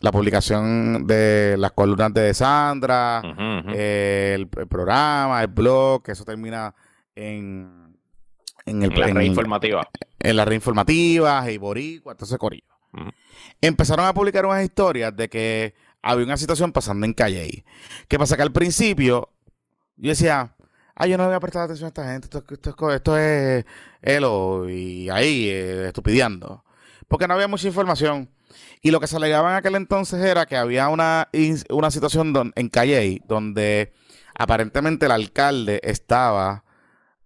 la publicación de las columnas de Sandra, el, programa, el blog, que eso termina en, en, el, la red informativa. En la red informativa, y Boricua, entonces Corillo. Empezaron a publicar unas historias de que había una situación pasando en Calle. ¿Qué pasa? Que al principio yo decía, ay, yo no voy a prestar atención a esta gente, esto es Elo y ahí, eh, estupideando. Porque no había mucha información. Y lo que se alegaba en aquel entonces era que había una, una situación en Calle donde aparentemente el alcalde estaba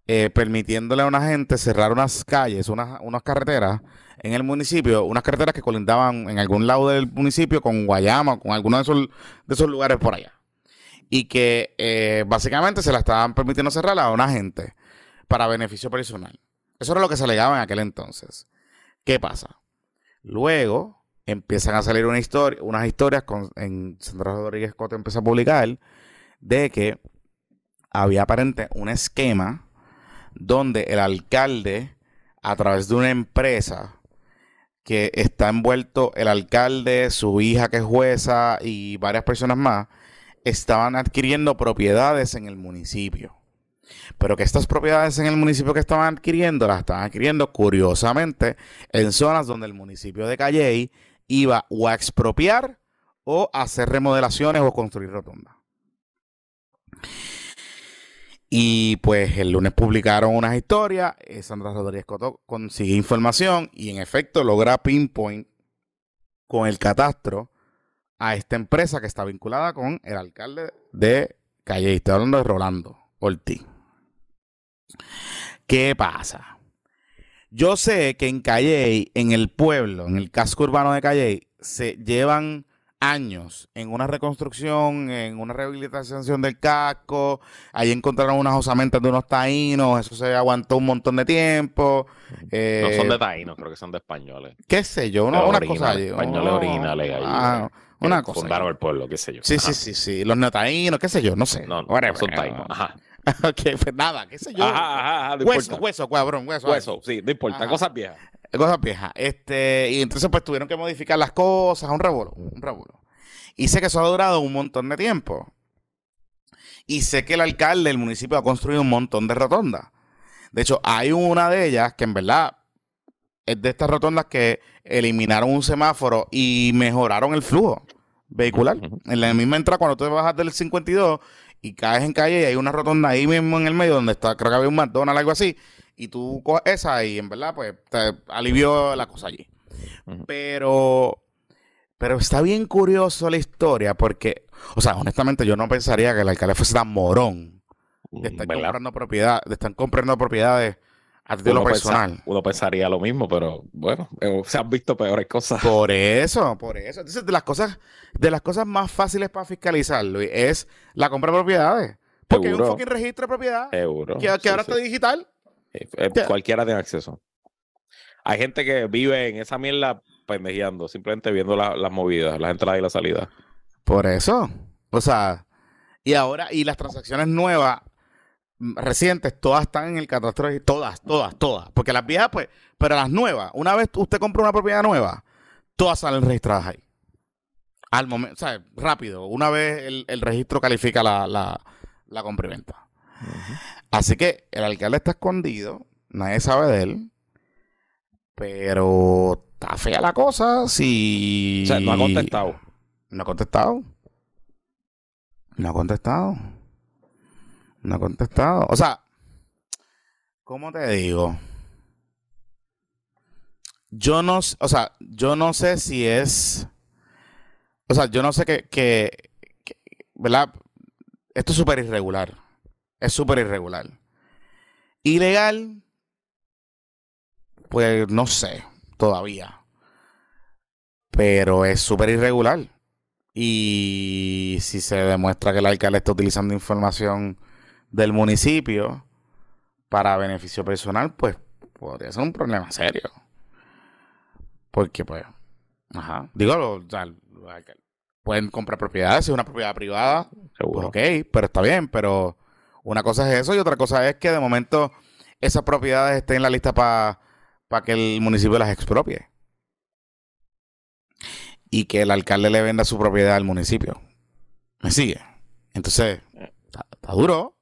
eh, permitiéndole a una gente cerrar unas calles, unas, unas carreteras en el municipio, unas carreteras que colindaban en algún lado del municipio con Guayama, con alguno de esos, de esos lugares por allá. Y que eh, básicamente se la estaban permitiendo cerrar a una gente para beneficio personal. Eso era lo que se alegaba en aquel entonces. ¿Qué pasa? Luego, empiezan a salir una historia, unas historias con, en Sandra Rodríguez Cote empieza a publicar de que había aparente un esquema donde el alcalde, a través de una empresa que está envuelto el alcalde, su hija que es jueza y varias personas más, estaban adquiriendo propiedades en el municipio. Pero que estas propiedades en el municipio que estaban adquiriendo, las estaban adquiriendo curiosamente en zonas donde el municipio de Calley iba o a expropiar o a hacer remodelaciones o construir rotondas. Y pues el lunes publicaron unas historias, eh, Sandra Rodríguez Coto consigue información y en efecto logra pinpoint con el catastro a esta empresa que está vinculada con el alcalde de Calle. Estoy hablando de Rolando Ortiz. ¿Qué pasa? Yo sé que en Calle, en el pueblo, en el casco urbano de Calle, se llevan años en una reconstrucción, en una rehabilitación del casco. Ahí encontraron unas osamentas de unos taínos, eso se aguantó un montón de tiempo. no son de taínos, creo que son de españoles. ¿Qué sé yo? Una, una cosa Españoles originales ahí. Ah, una cosa. Fundaron el pueblo, qué sé yo. Sí, sí, sí, sí. Los neotaínos, qué sé yo, no sé. No, no son taínos. Ajá. ok, pues nada, qué sé yo. Ajá, ajá, hueso, hueso, cabrón, hueso. Hueso, sí, no importa, cosas viejas. Cosas viejas. Este, y entonces pues tuvieron que modificar las cosas, un revuelo, un revuelo. Y sé que eso ha durado un montón de tiempo. Y sé que el alcalde del municipio ha construido un montón de rotondas. De hecho, hay una de ellas que en verdad es de estas rotondas que eliminaron un semáforo y mejoraron el flujo vehicular. En la misma entrada, cuando tú te bajas del 52 y caes en calle y hay una rotonda ahí mismo en el medio donde está, creo que había un McDonald's, algo así, y tú coges esa y en verdad, pues te alivió la cosa allí. Pero, pero está bien curioso la historia porque, o sea, honestamente yo no pensaría que el alcalde fuese tan morón de estar comprando propiedades, de estar comprando propiedades A título personal. uno pensaría lo mismo, pero bueno, eh, se han visto peores cosas. Por eso, por eso. Entonces, de las cosas, de las cosas más fáciles para fiscalizar, Luis, es la compra de propiedades. Porque hay un fucking registro de propiedad. Seguro. Que, ahora está digital. Eh, eh, cualquiera tiene acceso. Hay gente que vive en esa mierda pendejeando, simplemente viendo las movidas, la gente la da y la salida. Por eso. O sea, y ahora, y las transacciones nuevas recientes, todas están en el catastro, todas, todas, todas. Porque las viejas, pues, pero las nuevas, una vez usted compra una propiedad nueva, todas salen registradas ahí. Al momento, o sea, rápido, una vez el, registro califica la, la, compra y venta. Así que el alcalde está escondido, nadie sabe de él, pero está fea la cosa si... O sea, no ha contestado. No ha contestado. No ha contestado. No ha contestado. O sea, ¿cómo te digo? Yo no, o sea, yo no sé si es, o sea, yo no sé que, que, ¿verdad? Esto es súper irregular. Es súper irregular. Ilegal, pues no sé, todavía. Pero es súper irregular. Y si se demuestra que el alcalde está utilizando información del municipio para beneficio personal, pues podría ser un problema serio. Porque, pues, ajá. Digo, pueden comprar propiedades, si es una propiedad privada, pues ok, pero está bien, pero una cosa es eso y otra cosa es que de momento esas propiedades estén en la lista para que el municipio las expropie. Y que el alcalde le venda su propiedad al municipio. ¿Me sigue? Entonces, está duro.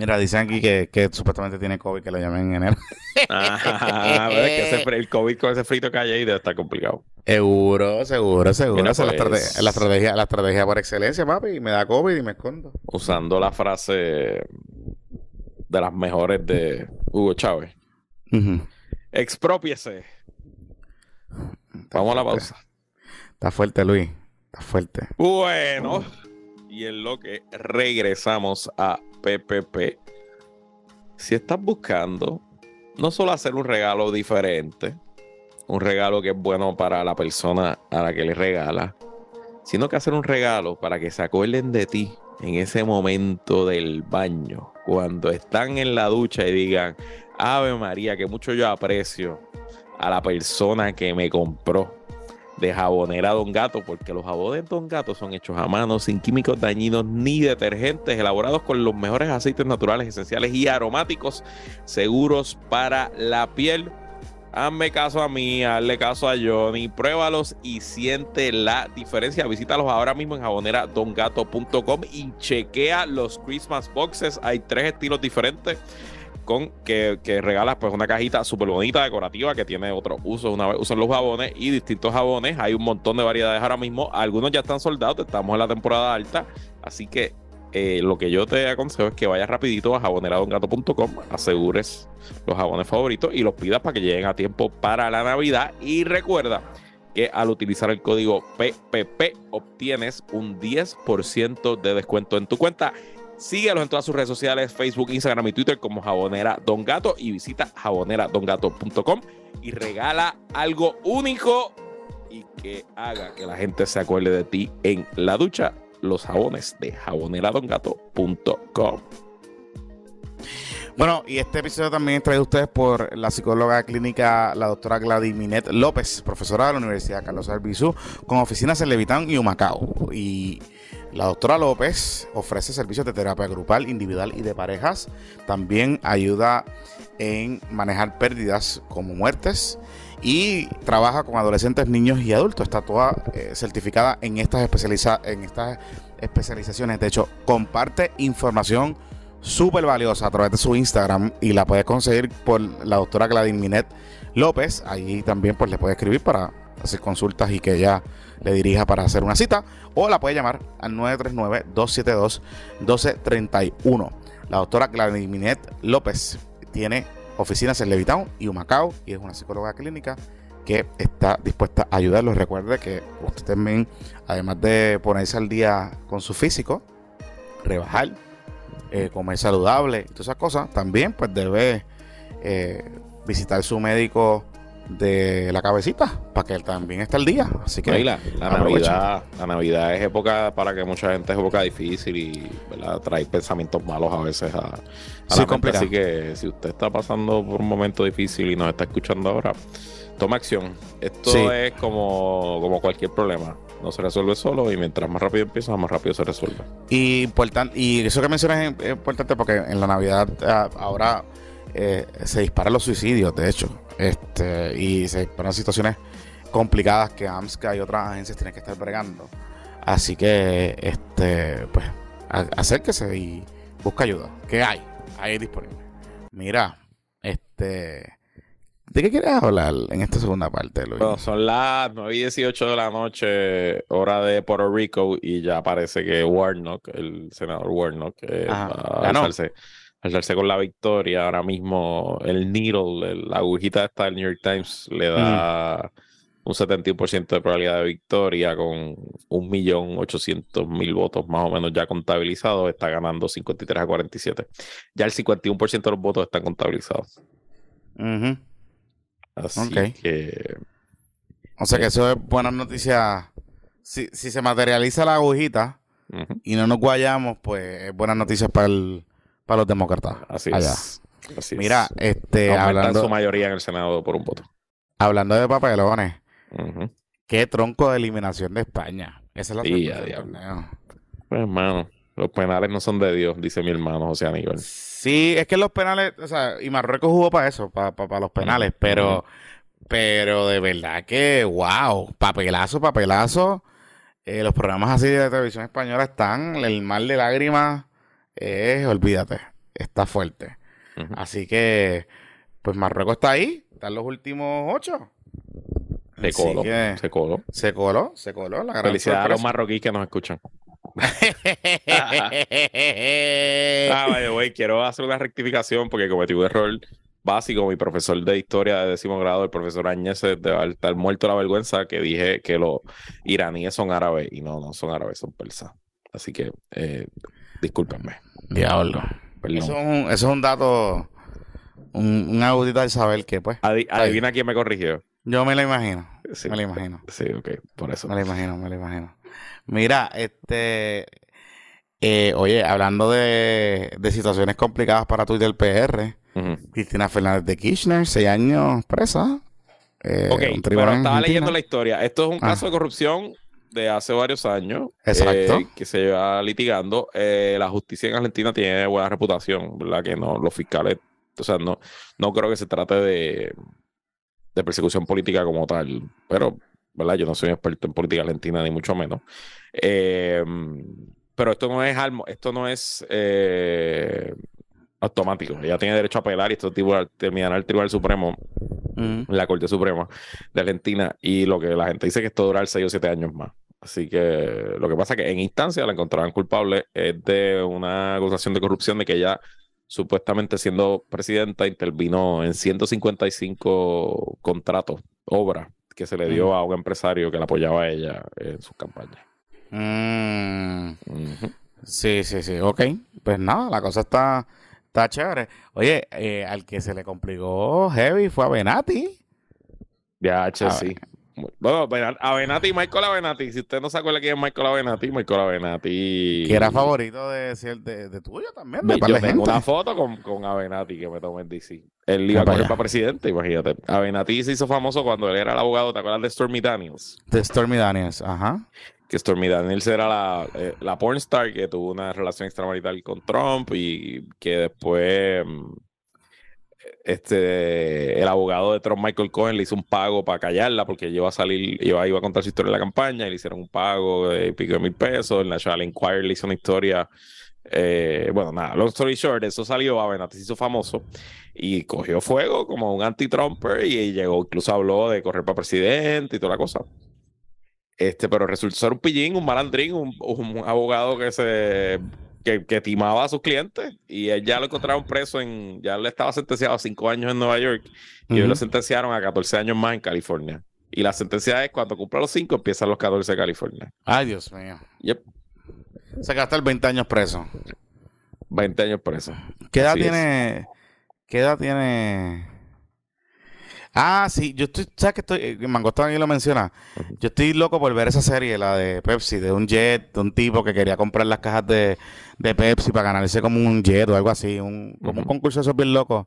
Mira, dicen aquí que, que, supuestamente tiene COVID, que lo llamen en enero. Ah, es que ese, el COVID con ese frito que hay ahí debe estar complicado. Seguro, seguro, seguro. Esa es la, pues, estrategia, la estrategia por excelencia, papi. Me da COVID y me escondo. Usando la frase de las mejores de Hugo Chávez. Expropiese. Vamos a la pausa. Está fuerte, Luis. Está fuerte. Bueno, y en lo que regresamos a PPP. Si estás buscando no solo hacer un regalo diferente, un regalo que es bueno para la persona a la que le regala, sino que hacer un regalo para que se acuerden de ti en ese momento del baño, cuando están en la ducha y digan, Ave María, que mucho yo aprecio a la persona que me compró de jabonera Don Gato, porque los jabones Don Gato son hechos a mano, sin químicos dañinos ni detergentes, elaborados con los mejores aceites naturales, esenciales y aromáticos, seguros para la piel. Hazme caso a mí, hazle caso a Johnny, pruébalos y siente la diferencia. Visítalos ahora mismo en jaboneradongato.com y chequea los Christmas boxes. Hay tres estilos diferentes que, regalas pues una cajita súper bonita, decorativa, que tiene otro uso. Una vez usan los jabones y distintos jabones. Hay un montón de variedades ahora mismo. Algunos ya están soldados, estamos en la temporada alta. Así que eh, lo que yo te aconsejo es que vayas rapidito a jaboneradongato.com, asegures los jabones favoritos y los pidas para que lleguen a tiempo para la Navidad. Y recuerda que al utilizar el código PPP obtienes un 10% de descuento en tu cuenta. Síguelos en todas sus redes sociales, Facebook, Instagram y Twitter como Jabonera Don Gato y visita jaboneradongato.com y regala algo único y que haga que la gente se acuerde de ti en la ducha. Los jabones de jaboneradongato.com. Bueno, y este episodio también es traído a ustedes por la psicóloga clínica, la doctora Gladys López, profesora de la Universidad Carlos Albizu, con oficinas en Levitán y Humacao. Y la doctora López ofrece servicios de terapia grupal, individual y de parejas. También ayuda en manejar pérdidas como muertes y trabaja con adolescentes, niños y adultos. Está toda eh, certificada en estas, en estas especializaciones. De hecho, comparte información súper valiosa a través de su Instagram y la puedes conseguir por la doctora Gladys Minet López. Allí también pues le puede escribir para hacer consultas y que ella le dirija para hacer una cita o la puede llamar al 939-272-1231. La doctora Gladys Minet López tiene oficinas en Levitown y Humacao y es una psicóloga clínica que está dispuesta a ayudarlos. Recuerde que usted también, además de ponerse al día con su físico, rebajar, eh, comer saludable y todas esas cosas, también pues debe eh, visitar su médico de la cabecita para que él también esté al día. Así que la, Navidad, la Navidad es época para que mucha gente es época difícil y trae pensamientos malos a veces a, la mente. Así que si usted está pasando por un momento difícil y nos está escuchando ahora, toma acción. Esto es como, como cualquier problema. No se resuelve solo y mientras más rápido empieza, más rápido se resuelve. Y, importante, y eso que mencionas es importante porque en la Navidad ah, ahora eh, se disparan los suicidios, de hecho. Este, y se disparan situaciones complicadas que AMSCA y otras agencias tienen que estar bregando. Así que, este, pues, acérquese y busca ayuda. ¿Qué hay? Ahí disponible. Mira, este. ¿De qué quieres hablar en esta segunda parte, Luis? son las 9 y 18 de la noche, hora de Puerto Rico, y ya parece que Warnock, el senador Warnock, eh, va a alzarse, alzarse, con la victoria. Ahora mismo el needle, la agujita esta del New York Times, le da un 71% de probabilidad de victoria con 1.800.000 votos más o menos ya contabilizados. Está ganando 53 a 47. Ya el 51% de los votos están contabilizados. Así que. O sea que eso es buena noticia. Si, se materializa la agujita y no nos guayamos, pues es buena noticia para, el, para los demócratas. Así es. Mira, este. hablando, su mayoría en el Senado por un voto. Hablando de papelones, qué tronco de eliminación de España. Esa es la sí, Pues, hermano, los penales no son de Dios, dice mi hermano José Aníbal. Sí, es que los penales, o sea, y Marruecos jugó para eso, para, los penales, pero, pero de verdad que, wow, papelazo, papelazo. Eh, los programas así de televisión española están, el mal de lágrimas es, olvídate, está fuerte. Así que, pues Marruecos está ahí, están los últimos ocho. Se coló, se coló. Se coló, se coló. La Felicidades a los marroquíes que nos escuchan. ah, vaya, quiero hacer una rectificación porque cometí un error básico. Mi profesor de historia de décimo grado, el profesor Añez, de estar muerto la vergüenza que dije que los iraníes son árabes y no, no son árabes, son persas. Así que, eh, discúlpenme. Diablo. Eso es, un, dato, un, un audito de saber que, pues. adivina quién me corrigió. Yo me lo imagino. me lo imagino. Sí, ok, por eso. Me lo imagino, me lo imagino. Mira, este. Eh, oye, hablando de, situaciones complicadas para tú y del PR, Cristina Fernández de Kirchner, seis años presa. Eh, ok, pero estaba leyendo la historia. Esto es un caso de corrupción de hace varios años. Eh, que se lleva litigando. Eh, la justicia en Argentina tiene buena reputación, ¿verdad? Que no, los fiscales, o sea, no, no creo que se trate de, de persecución política como tal, pero ¿verdad? Yo no soy experto en política argentina, ni mucho menos. Eh, pero esto no es esto no es eh, automático. Ella tiene derecho a apelar y esto terminará el Tribunal Supremo, la Corte Suprema de Argentina. Y lo que la gente dice que esto durará 6 o 7 años más. Así que lo que pasa es que en instancia la encontraban culpable es de una acusación de corrupción de que ella supuestamente siendo presidenta intervino en 155 contratos, obras que se le dio a un empresario que la apoyaba a ella en sus campañas. Mm. Sí, sí, sí. Ok. Pues nada, la cosa está, está chévere. Oye, eh, al que se le complicó heavy fue a Benati. Ya, sí. Bueno, Avenati y Michael Avenati. Si usted no se acuerda quién es Michael Avenati, Michael Avenati. Que era favorito de, de, de tuyo también. yo tengo una foto con, con Avenati que me tomé en DC. Él iba a correr para presidente, imagínate. Avenati se hizo famoso cuando él era el abogado, ¿te acuerdas de Stormy Daniels? De Stormy Daniels, ajá. Que Stormy Daniels era la, eh, la pornstar que tuvo una relación extramarital con Trump y que después mm, este, el abogado de Trump, Michael Cohen, le hizo un pago para callarla porque iba a salir, iba, iba a contar su historia en la campaña y le hicieron un pago de pico de mil pesos. El National Enquirer le hizo una historia. Eh, bueno, nada, long story short, eso salió, a se hizo famoso y cogió fuego como un anti-Trumper y llegó, incluso habló de correr para presidente y toda la cosa. Este, pero resultó ser un pillín, un malandrín, un abogado que se que, timaba a sus clientes y él ya lo encontraron preso en, ya le estaba sentenciado a cinco años en Nueva York y hoy lo sentenciaron a 14 años más en California. Y la sentencia es cuando cumpla los cinco, empiezan los 14 de California. Ay, Dios mío. Yep. Se gasta el 20 años preso. 20 años preso. ¿Qué edad tiene, ¿Qué edad tiene? Ah, sí, yo estoy, ¿sabes que estoy? eh, Mango también lo menciona. Yo estoy loco por ver esa serie, la de Pepsi, de un jet, de un tipo que quería comprar las cajas de, de Pepsi para ganarse como un jet o algo así, un, como un concurso de esos bien locos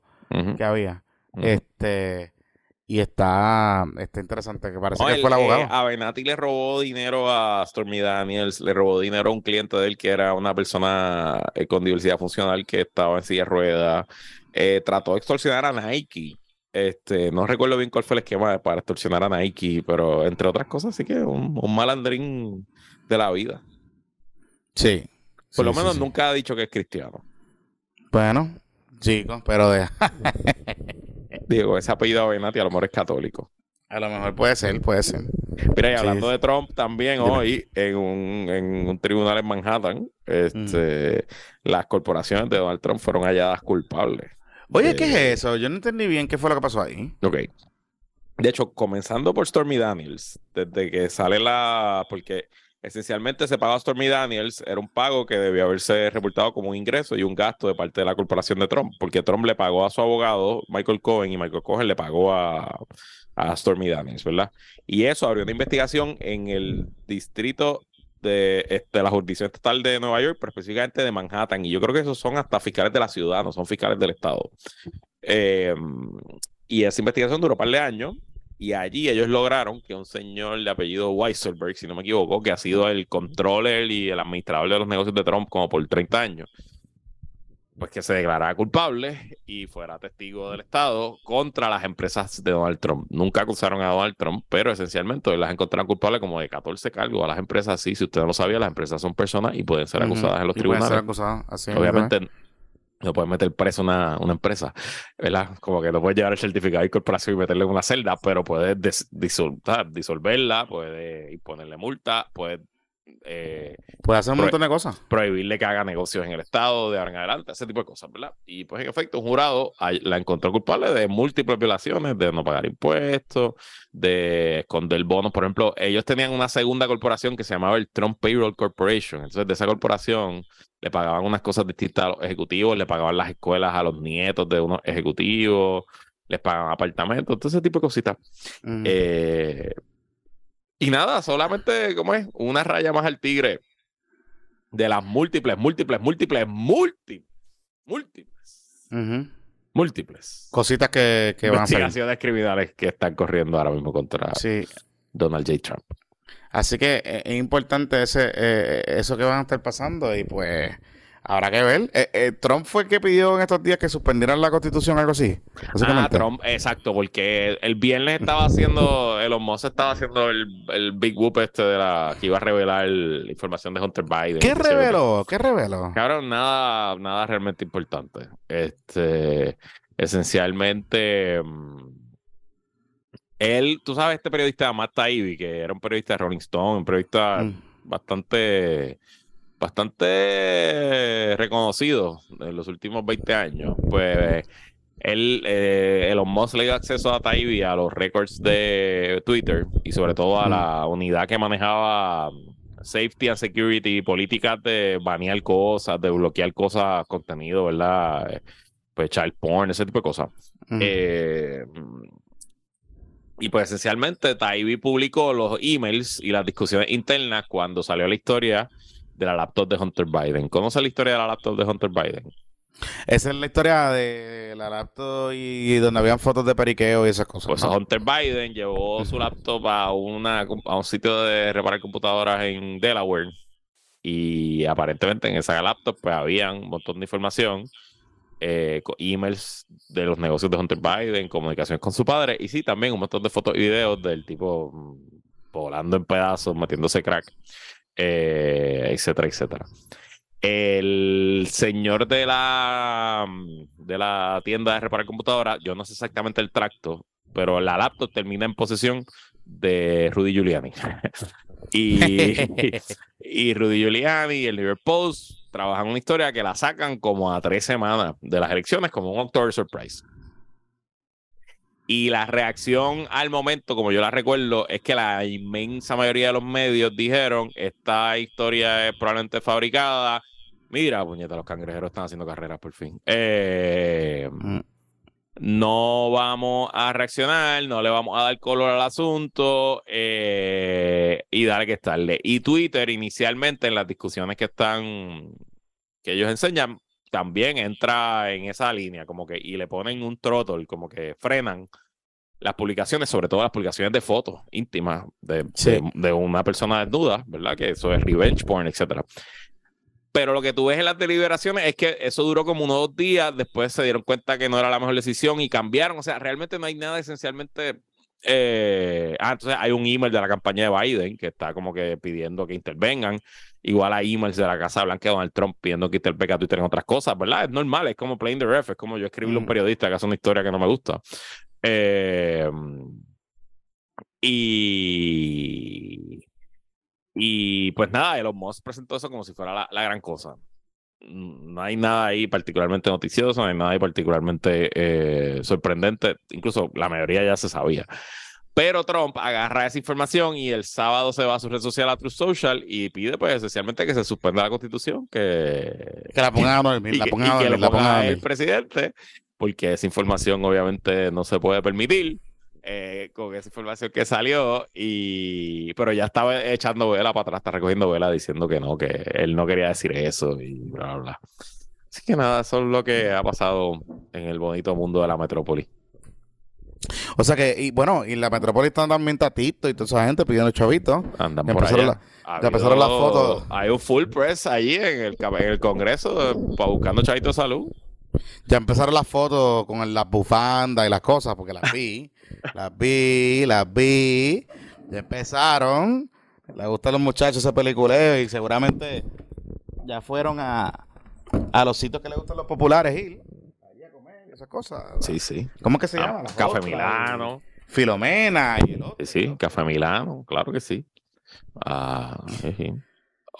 que había. Este, y está, está interesante, que parece No, que fue el abogado. eh, a Benati le robó dinero a Stormy Daniels, le robó dinero a un cliente de él que era una persona eh, con diversidad funcional que estaba en silla de ruedas. Eh, trató de extorsionar a Nike. Este, no recuerdo bien cuál fue el esquema para extorsionar a Nike, pero entre otras cosas, sí que un, un malandrín de la vida. sí. Por lo Sí, menos sí. nunca ha dicho que es cristiano. Bueno, chicos, pero de, Digo, ese apellido Benati a lo mejor es católico. a lo mejor puede ser, puede ser. Mira, y hablando de Trump, también hoy en un, en un tribunal en Manhattan, este, las corporaciones de Donald Trump fueron halladas culpables. Oye, ¿qué es eso? Yo no entendí bien qué fue lo que pasó ahí. Ok. De hecho, comenzando por Stormy Daniels, desde que sale la. Porque esencialmente ese pago a Stormy Daniels era un pago que debía haberse reportado como un ingreso y un gasto de parte de la corporación de Trump, porque Trump le pagó a su abogado, Michael Cohen, y Michael Cohen le pagó a, a Stormy Daniels, ¿verdad? Y eso abrió una investigación en el distrito de, este, la jurisdicción estatal de Nueva York, pero específicamente de Manhattan. Y yo creo que esos son hasta fiscales de la ciudad, no son fiscales del estado. Eh, y esa investigación duró un par de años. Y allí ellos lograron que un señor de apellido Weisselberg, si no me equivoco, que ha sido el controller y el administrador de los negocios de Trump como por 30 años, pues que se declarara culpable y fuera testigo del Estado contra las empresas de Donald Trump. Nunca acusaron a Donald Trump, pero esencialmente las encontraron culpables como de 14 cargos a las empresas. Sí, si usted no lo sabía, las empresas son personas y pueden ser acusadas en los Y pueden ser tribunales. acusados, así Obviamente no puedes meter preso una, una empresa, ¿verdad? Como que no puedes llevar el certificado de corporación y meterle en una celda, pero puedes des- disoltar, disolverla, puedes imponerle multa, puedes eh, Puede hacer un montón de cosas. prohibirle que haga negocios en el Estado de ahora en adelante, ese tipo de cosas, ¿verdad? Y pues en efecto, un jurado la encontró culpable de múltiples violaciones, de no pagar impuestos, de esconder bonos. Por ejemplo, ellos tenían una segunda corporación que se llamaba el Trump Payroll Corporation. Entonces, de esa corporación le pagaban unas cosas distintas a los ejecutivos, le pagaban las escuelas a los nietos de unos ejecutivos, les pagaban apartamentos, todo ese tipo de cositas. Eh, y nada, solamente, ¿cómo es? Una raya más al tigre de las múltiples, múltiples, múltiples, múltiples, múltiples, Ujú. múltiples Cositas que, que van a investigaciones criminales que están corriendo ahora mismo contra Sí. Donald J. Trump. Así que eh, es importante ese, eh, eso que van a estar pasando y pues habrá que ver. Eh, eh, Trump fue el que pidió en estos días que suspendieran la constitución algo así. Ah. Trump, exacto, porque el viernes estaba haciendo, Elon Musk estaba haciendo el, el Big Whoop este de la que iba a revelar la información de Hunter Biden. ¿Qué reveló? ¿Qué reveló? Cabrón, nada, nada realmente importante. Este, esencialmente, mm, él, tú sabes, este periodista Matt Taibbi, que era un periodista de Rolling Stone, un periodista Mm. bastante, bastante reconocido en los últimos 20 años, pues él, eh, Elon Musk le dio acceso a Taibbi a los récords de Twitter y sobre todo a la unidad que manejaba safety and security, políticas de banear cosas, de bloquear cosas, contenido, ¿verdad? Eh, Pues child porn, ese tipo de cosas. Eh, y pues esencialmente Taibbi publicó los emails y las discusiones internas cuando salió la historia de la laptop de Hunter Biden. ¿Conoce la historia de la laptop de Hunter Biden? Esa es la historia de la laptop y donde habían fotos de periqueo y esas cosas. Pues ¿no? Hunter Biden llevó su laptop a, una, a un sitio de reparar computadoras en Delaware y aparentemente en esa laptop pues había un montón de información, eh, emails de los negocios de Hunter Biden, comunicaciones con su padre y sí, también un montón de fotos y videos del tipo mm, volando en pedazos, metiéndose crack, eh, etcétera, etcétera. El señor de la, de la tienda de reparar computadoras, yo no sé exactamente el tracto, pero la laptop termina en posesión de Rudy Giuliani. y, y Rudy Giuliani y el New York Post trabajan una historia que la sacan como a tres semanas de las elecciones, como un October Surprise. Y la reacción al momento, como yo la recuerdo, es que la inmensa mayoría de los medios dijeron, esta historia es probablemente fabricada. Mira, puñeta, los cangrejeros están haciendo carreras por fin. Eh, Mm. no vamos a reaccionar, no le vamos a dar color al asunto eh, y darle que estarle. Y Twitter inicialmente en las discusiones que están, que ellos enseñan, también entra en esa línea, como que, y le ponen un throttle, como que frenan las publicaciones, sobre todo las publicaciones de fotos íntimas de, de, una persona desnuda, ¿verdad? Que eso es revenge porn, etcétera. Pero lo que tú ves en las deliberaciones es que eso duró como unos dos días, después se dieron cuenta que no era la mejor decisión y cambiaron. O sea, realmente no hay nada esencialmente. Eh... Ah, entonces hay un email de la campaña de Biden que está como que pidiendo que intervengan. Igual hay emails de la Casa Blanca de Donald Trump pidiendo que intervenga Twitter en otras cosas, ¿verdad? Es normal, es como playing the ref, es como yo escribirle a un mm. periodista que hace una historia que no me gusta. Eh... Y y pues nada, Elon Musk presentó eso como si fuera la, gran cosa. No hay nada ahí particularmente noticioso, no hay nada ahí particularmente eh, sorprendente. Incluso la mayoría ya se sabía. Pero Trump agarra esa información y el sábado se va a su red social, a True Social, y pide, pues, esencialmente que se suspenda la constitución, que, que la pongan a dormir, la pongan a la ponga el presidente, porque esa información obviamente no se puede permitir. Eh, con esa información que salió, y pero ya estaba echando vela para atrás, está recogiendo vela diciendo que no, que él no quería decir eso y bla, bla, bla. Así que nada, eso es lo que ha pasado en el bonito mundo de la metrópoli. O sea que, y bueno, y la metrópoli está también Tatito y toda esa gente pidiendo chavitos. Andan por allá. ya empezaron las fotos. Hay un full press ahí en el, en el Congreso eh, para buscando chavitos de salud. Ya empezaron las fotos con las bufandas y las cosas, porque las vi. las vi, las vi. Ya empezaron. Les gustan los muchachos ese peliculeo y seguramente ya fueron a, a los sitios que les gustan los populares ir. Esas cosas. Sí, sí. ¿Cómo que se ah, llama? Café Milano. Filomena y el otro. Sí, sí, Café Milano, claro que sí. Ah, sí, sí.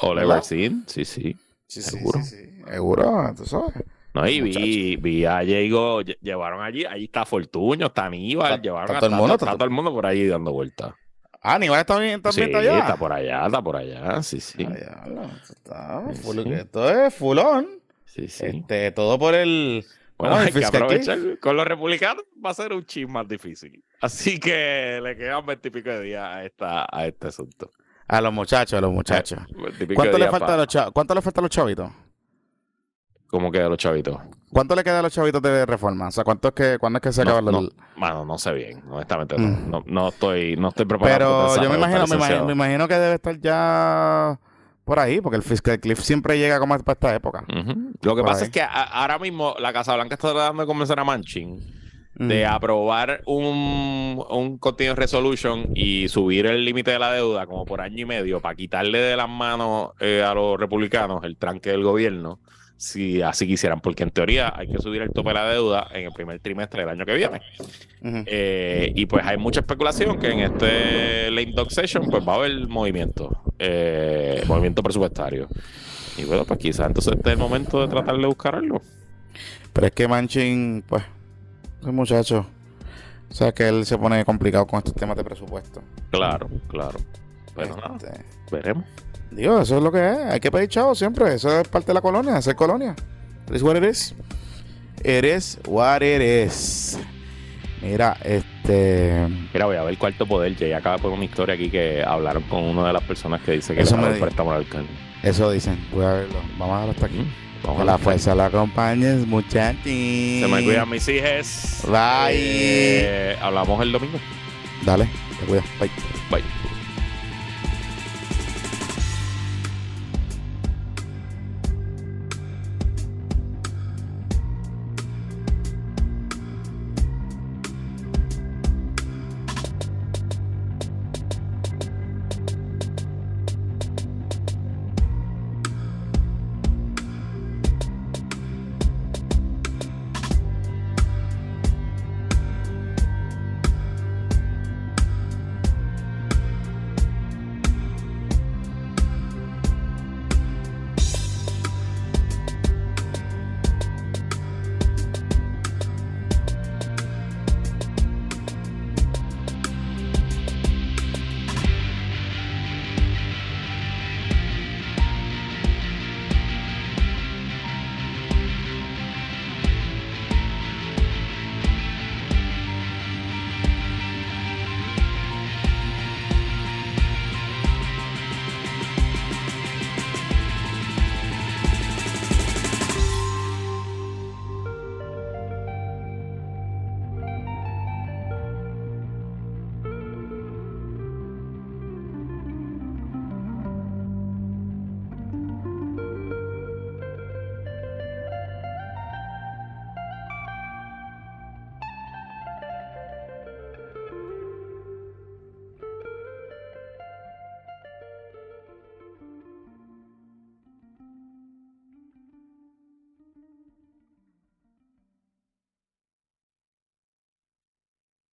Oliver sí, sí. Sí, seguro. Sí, sí, Seguro, tú sabes. No, y vi, vi a Diego, llevaron allí, ahí está Fortuño, está Aníbal, llevaron a, todo el mundo, está, todo el mundo por ahí dando vueltas. Ah, Aníbal está bien, también sí, está allá. Está por allá, está por allá, sí, sí. Allá, está full, Esto es fulón. Sí, sí. Este, todo por el. Bueno, hay que aprovechar. Con los republicanos va a ser un chis más difícil. Así que le quedan veintipico de días a, esta, a este asunto. A los muchachos, a los muchachos. ¿Cuánto le, falta a los ¿Cuánto le falta a los chavitos? ¿Cómo queda los chavitos? ¿Cuánto le queda a los chavitos de reforma? O sea, ¿cuánto es que, ¿cuándo es que se acaba no, Mano, no sé bien, honestamente. Mm. No, no, estoy, no estoy preparado. Pero yo me imagino, me imagino, que debe estar ya por ahí, porque el fiscal cliff siempre llega como para esta época. Lo que pasa es que ahora mismo la Casa Blanca está tratando de convencer a Manchin de aprobar un, un continuous resolution y subir el límite de la deuda como por año y medio para quitarle de las manos eh, a los republicanos el tranque del gobierno si así quisieran, porque en teoría hay que subir el tope de la deuda en el primer trimestre del año que viene. Eh, y pues hay mucha especulación que en este late dog session pues va a haber movimiento, eh, movimiento presupuestario. Y bueno, pues quizás entonces este es el momento de tratar de buscar algo. Pero es que Manchin, pues, ese muchacho, o sea que él se pone complicado con estos temas de presupuesto. Claro, claro. Pero este... veremos. Digo, eso es lo que es. Hay que pedir chavo siempre. Eso es parte de la colonia, hacer colonia. ¿Eres what eres? Eres what eres. Mira, este. Mira, voy a ver cuarto poder. Ya acaba poner una historia aquí que hablaron con una de las personas que dice que eso me préstamo al alcalde. Eso dicen. Voy a verlo. Vamos a verlo hasta aquí. Vamos que la fuerza la acompañes, muchachos. Se me cuidan mis hijas. Bye. Eh, hablamos el domingo. Dale, te cuidas. Bye. Bye.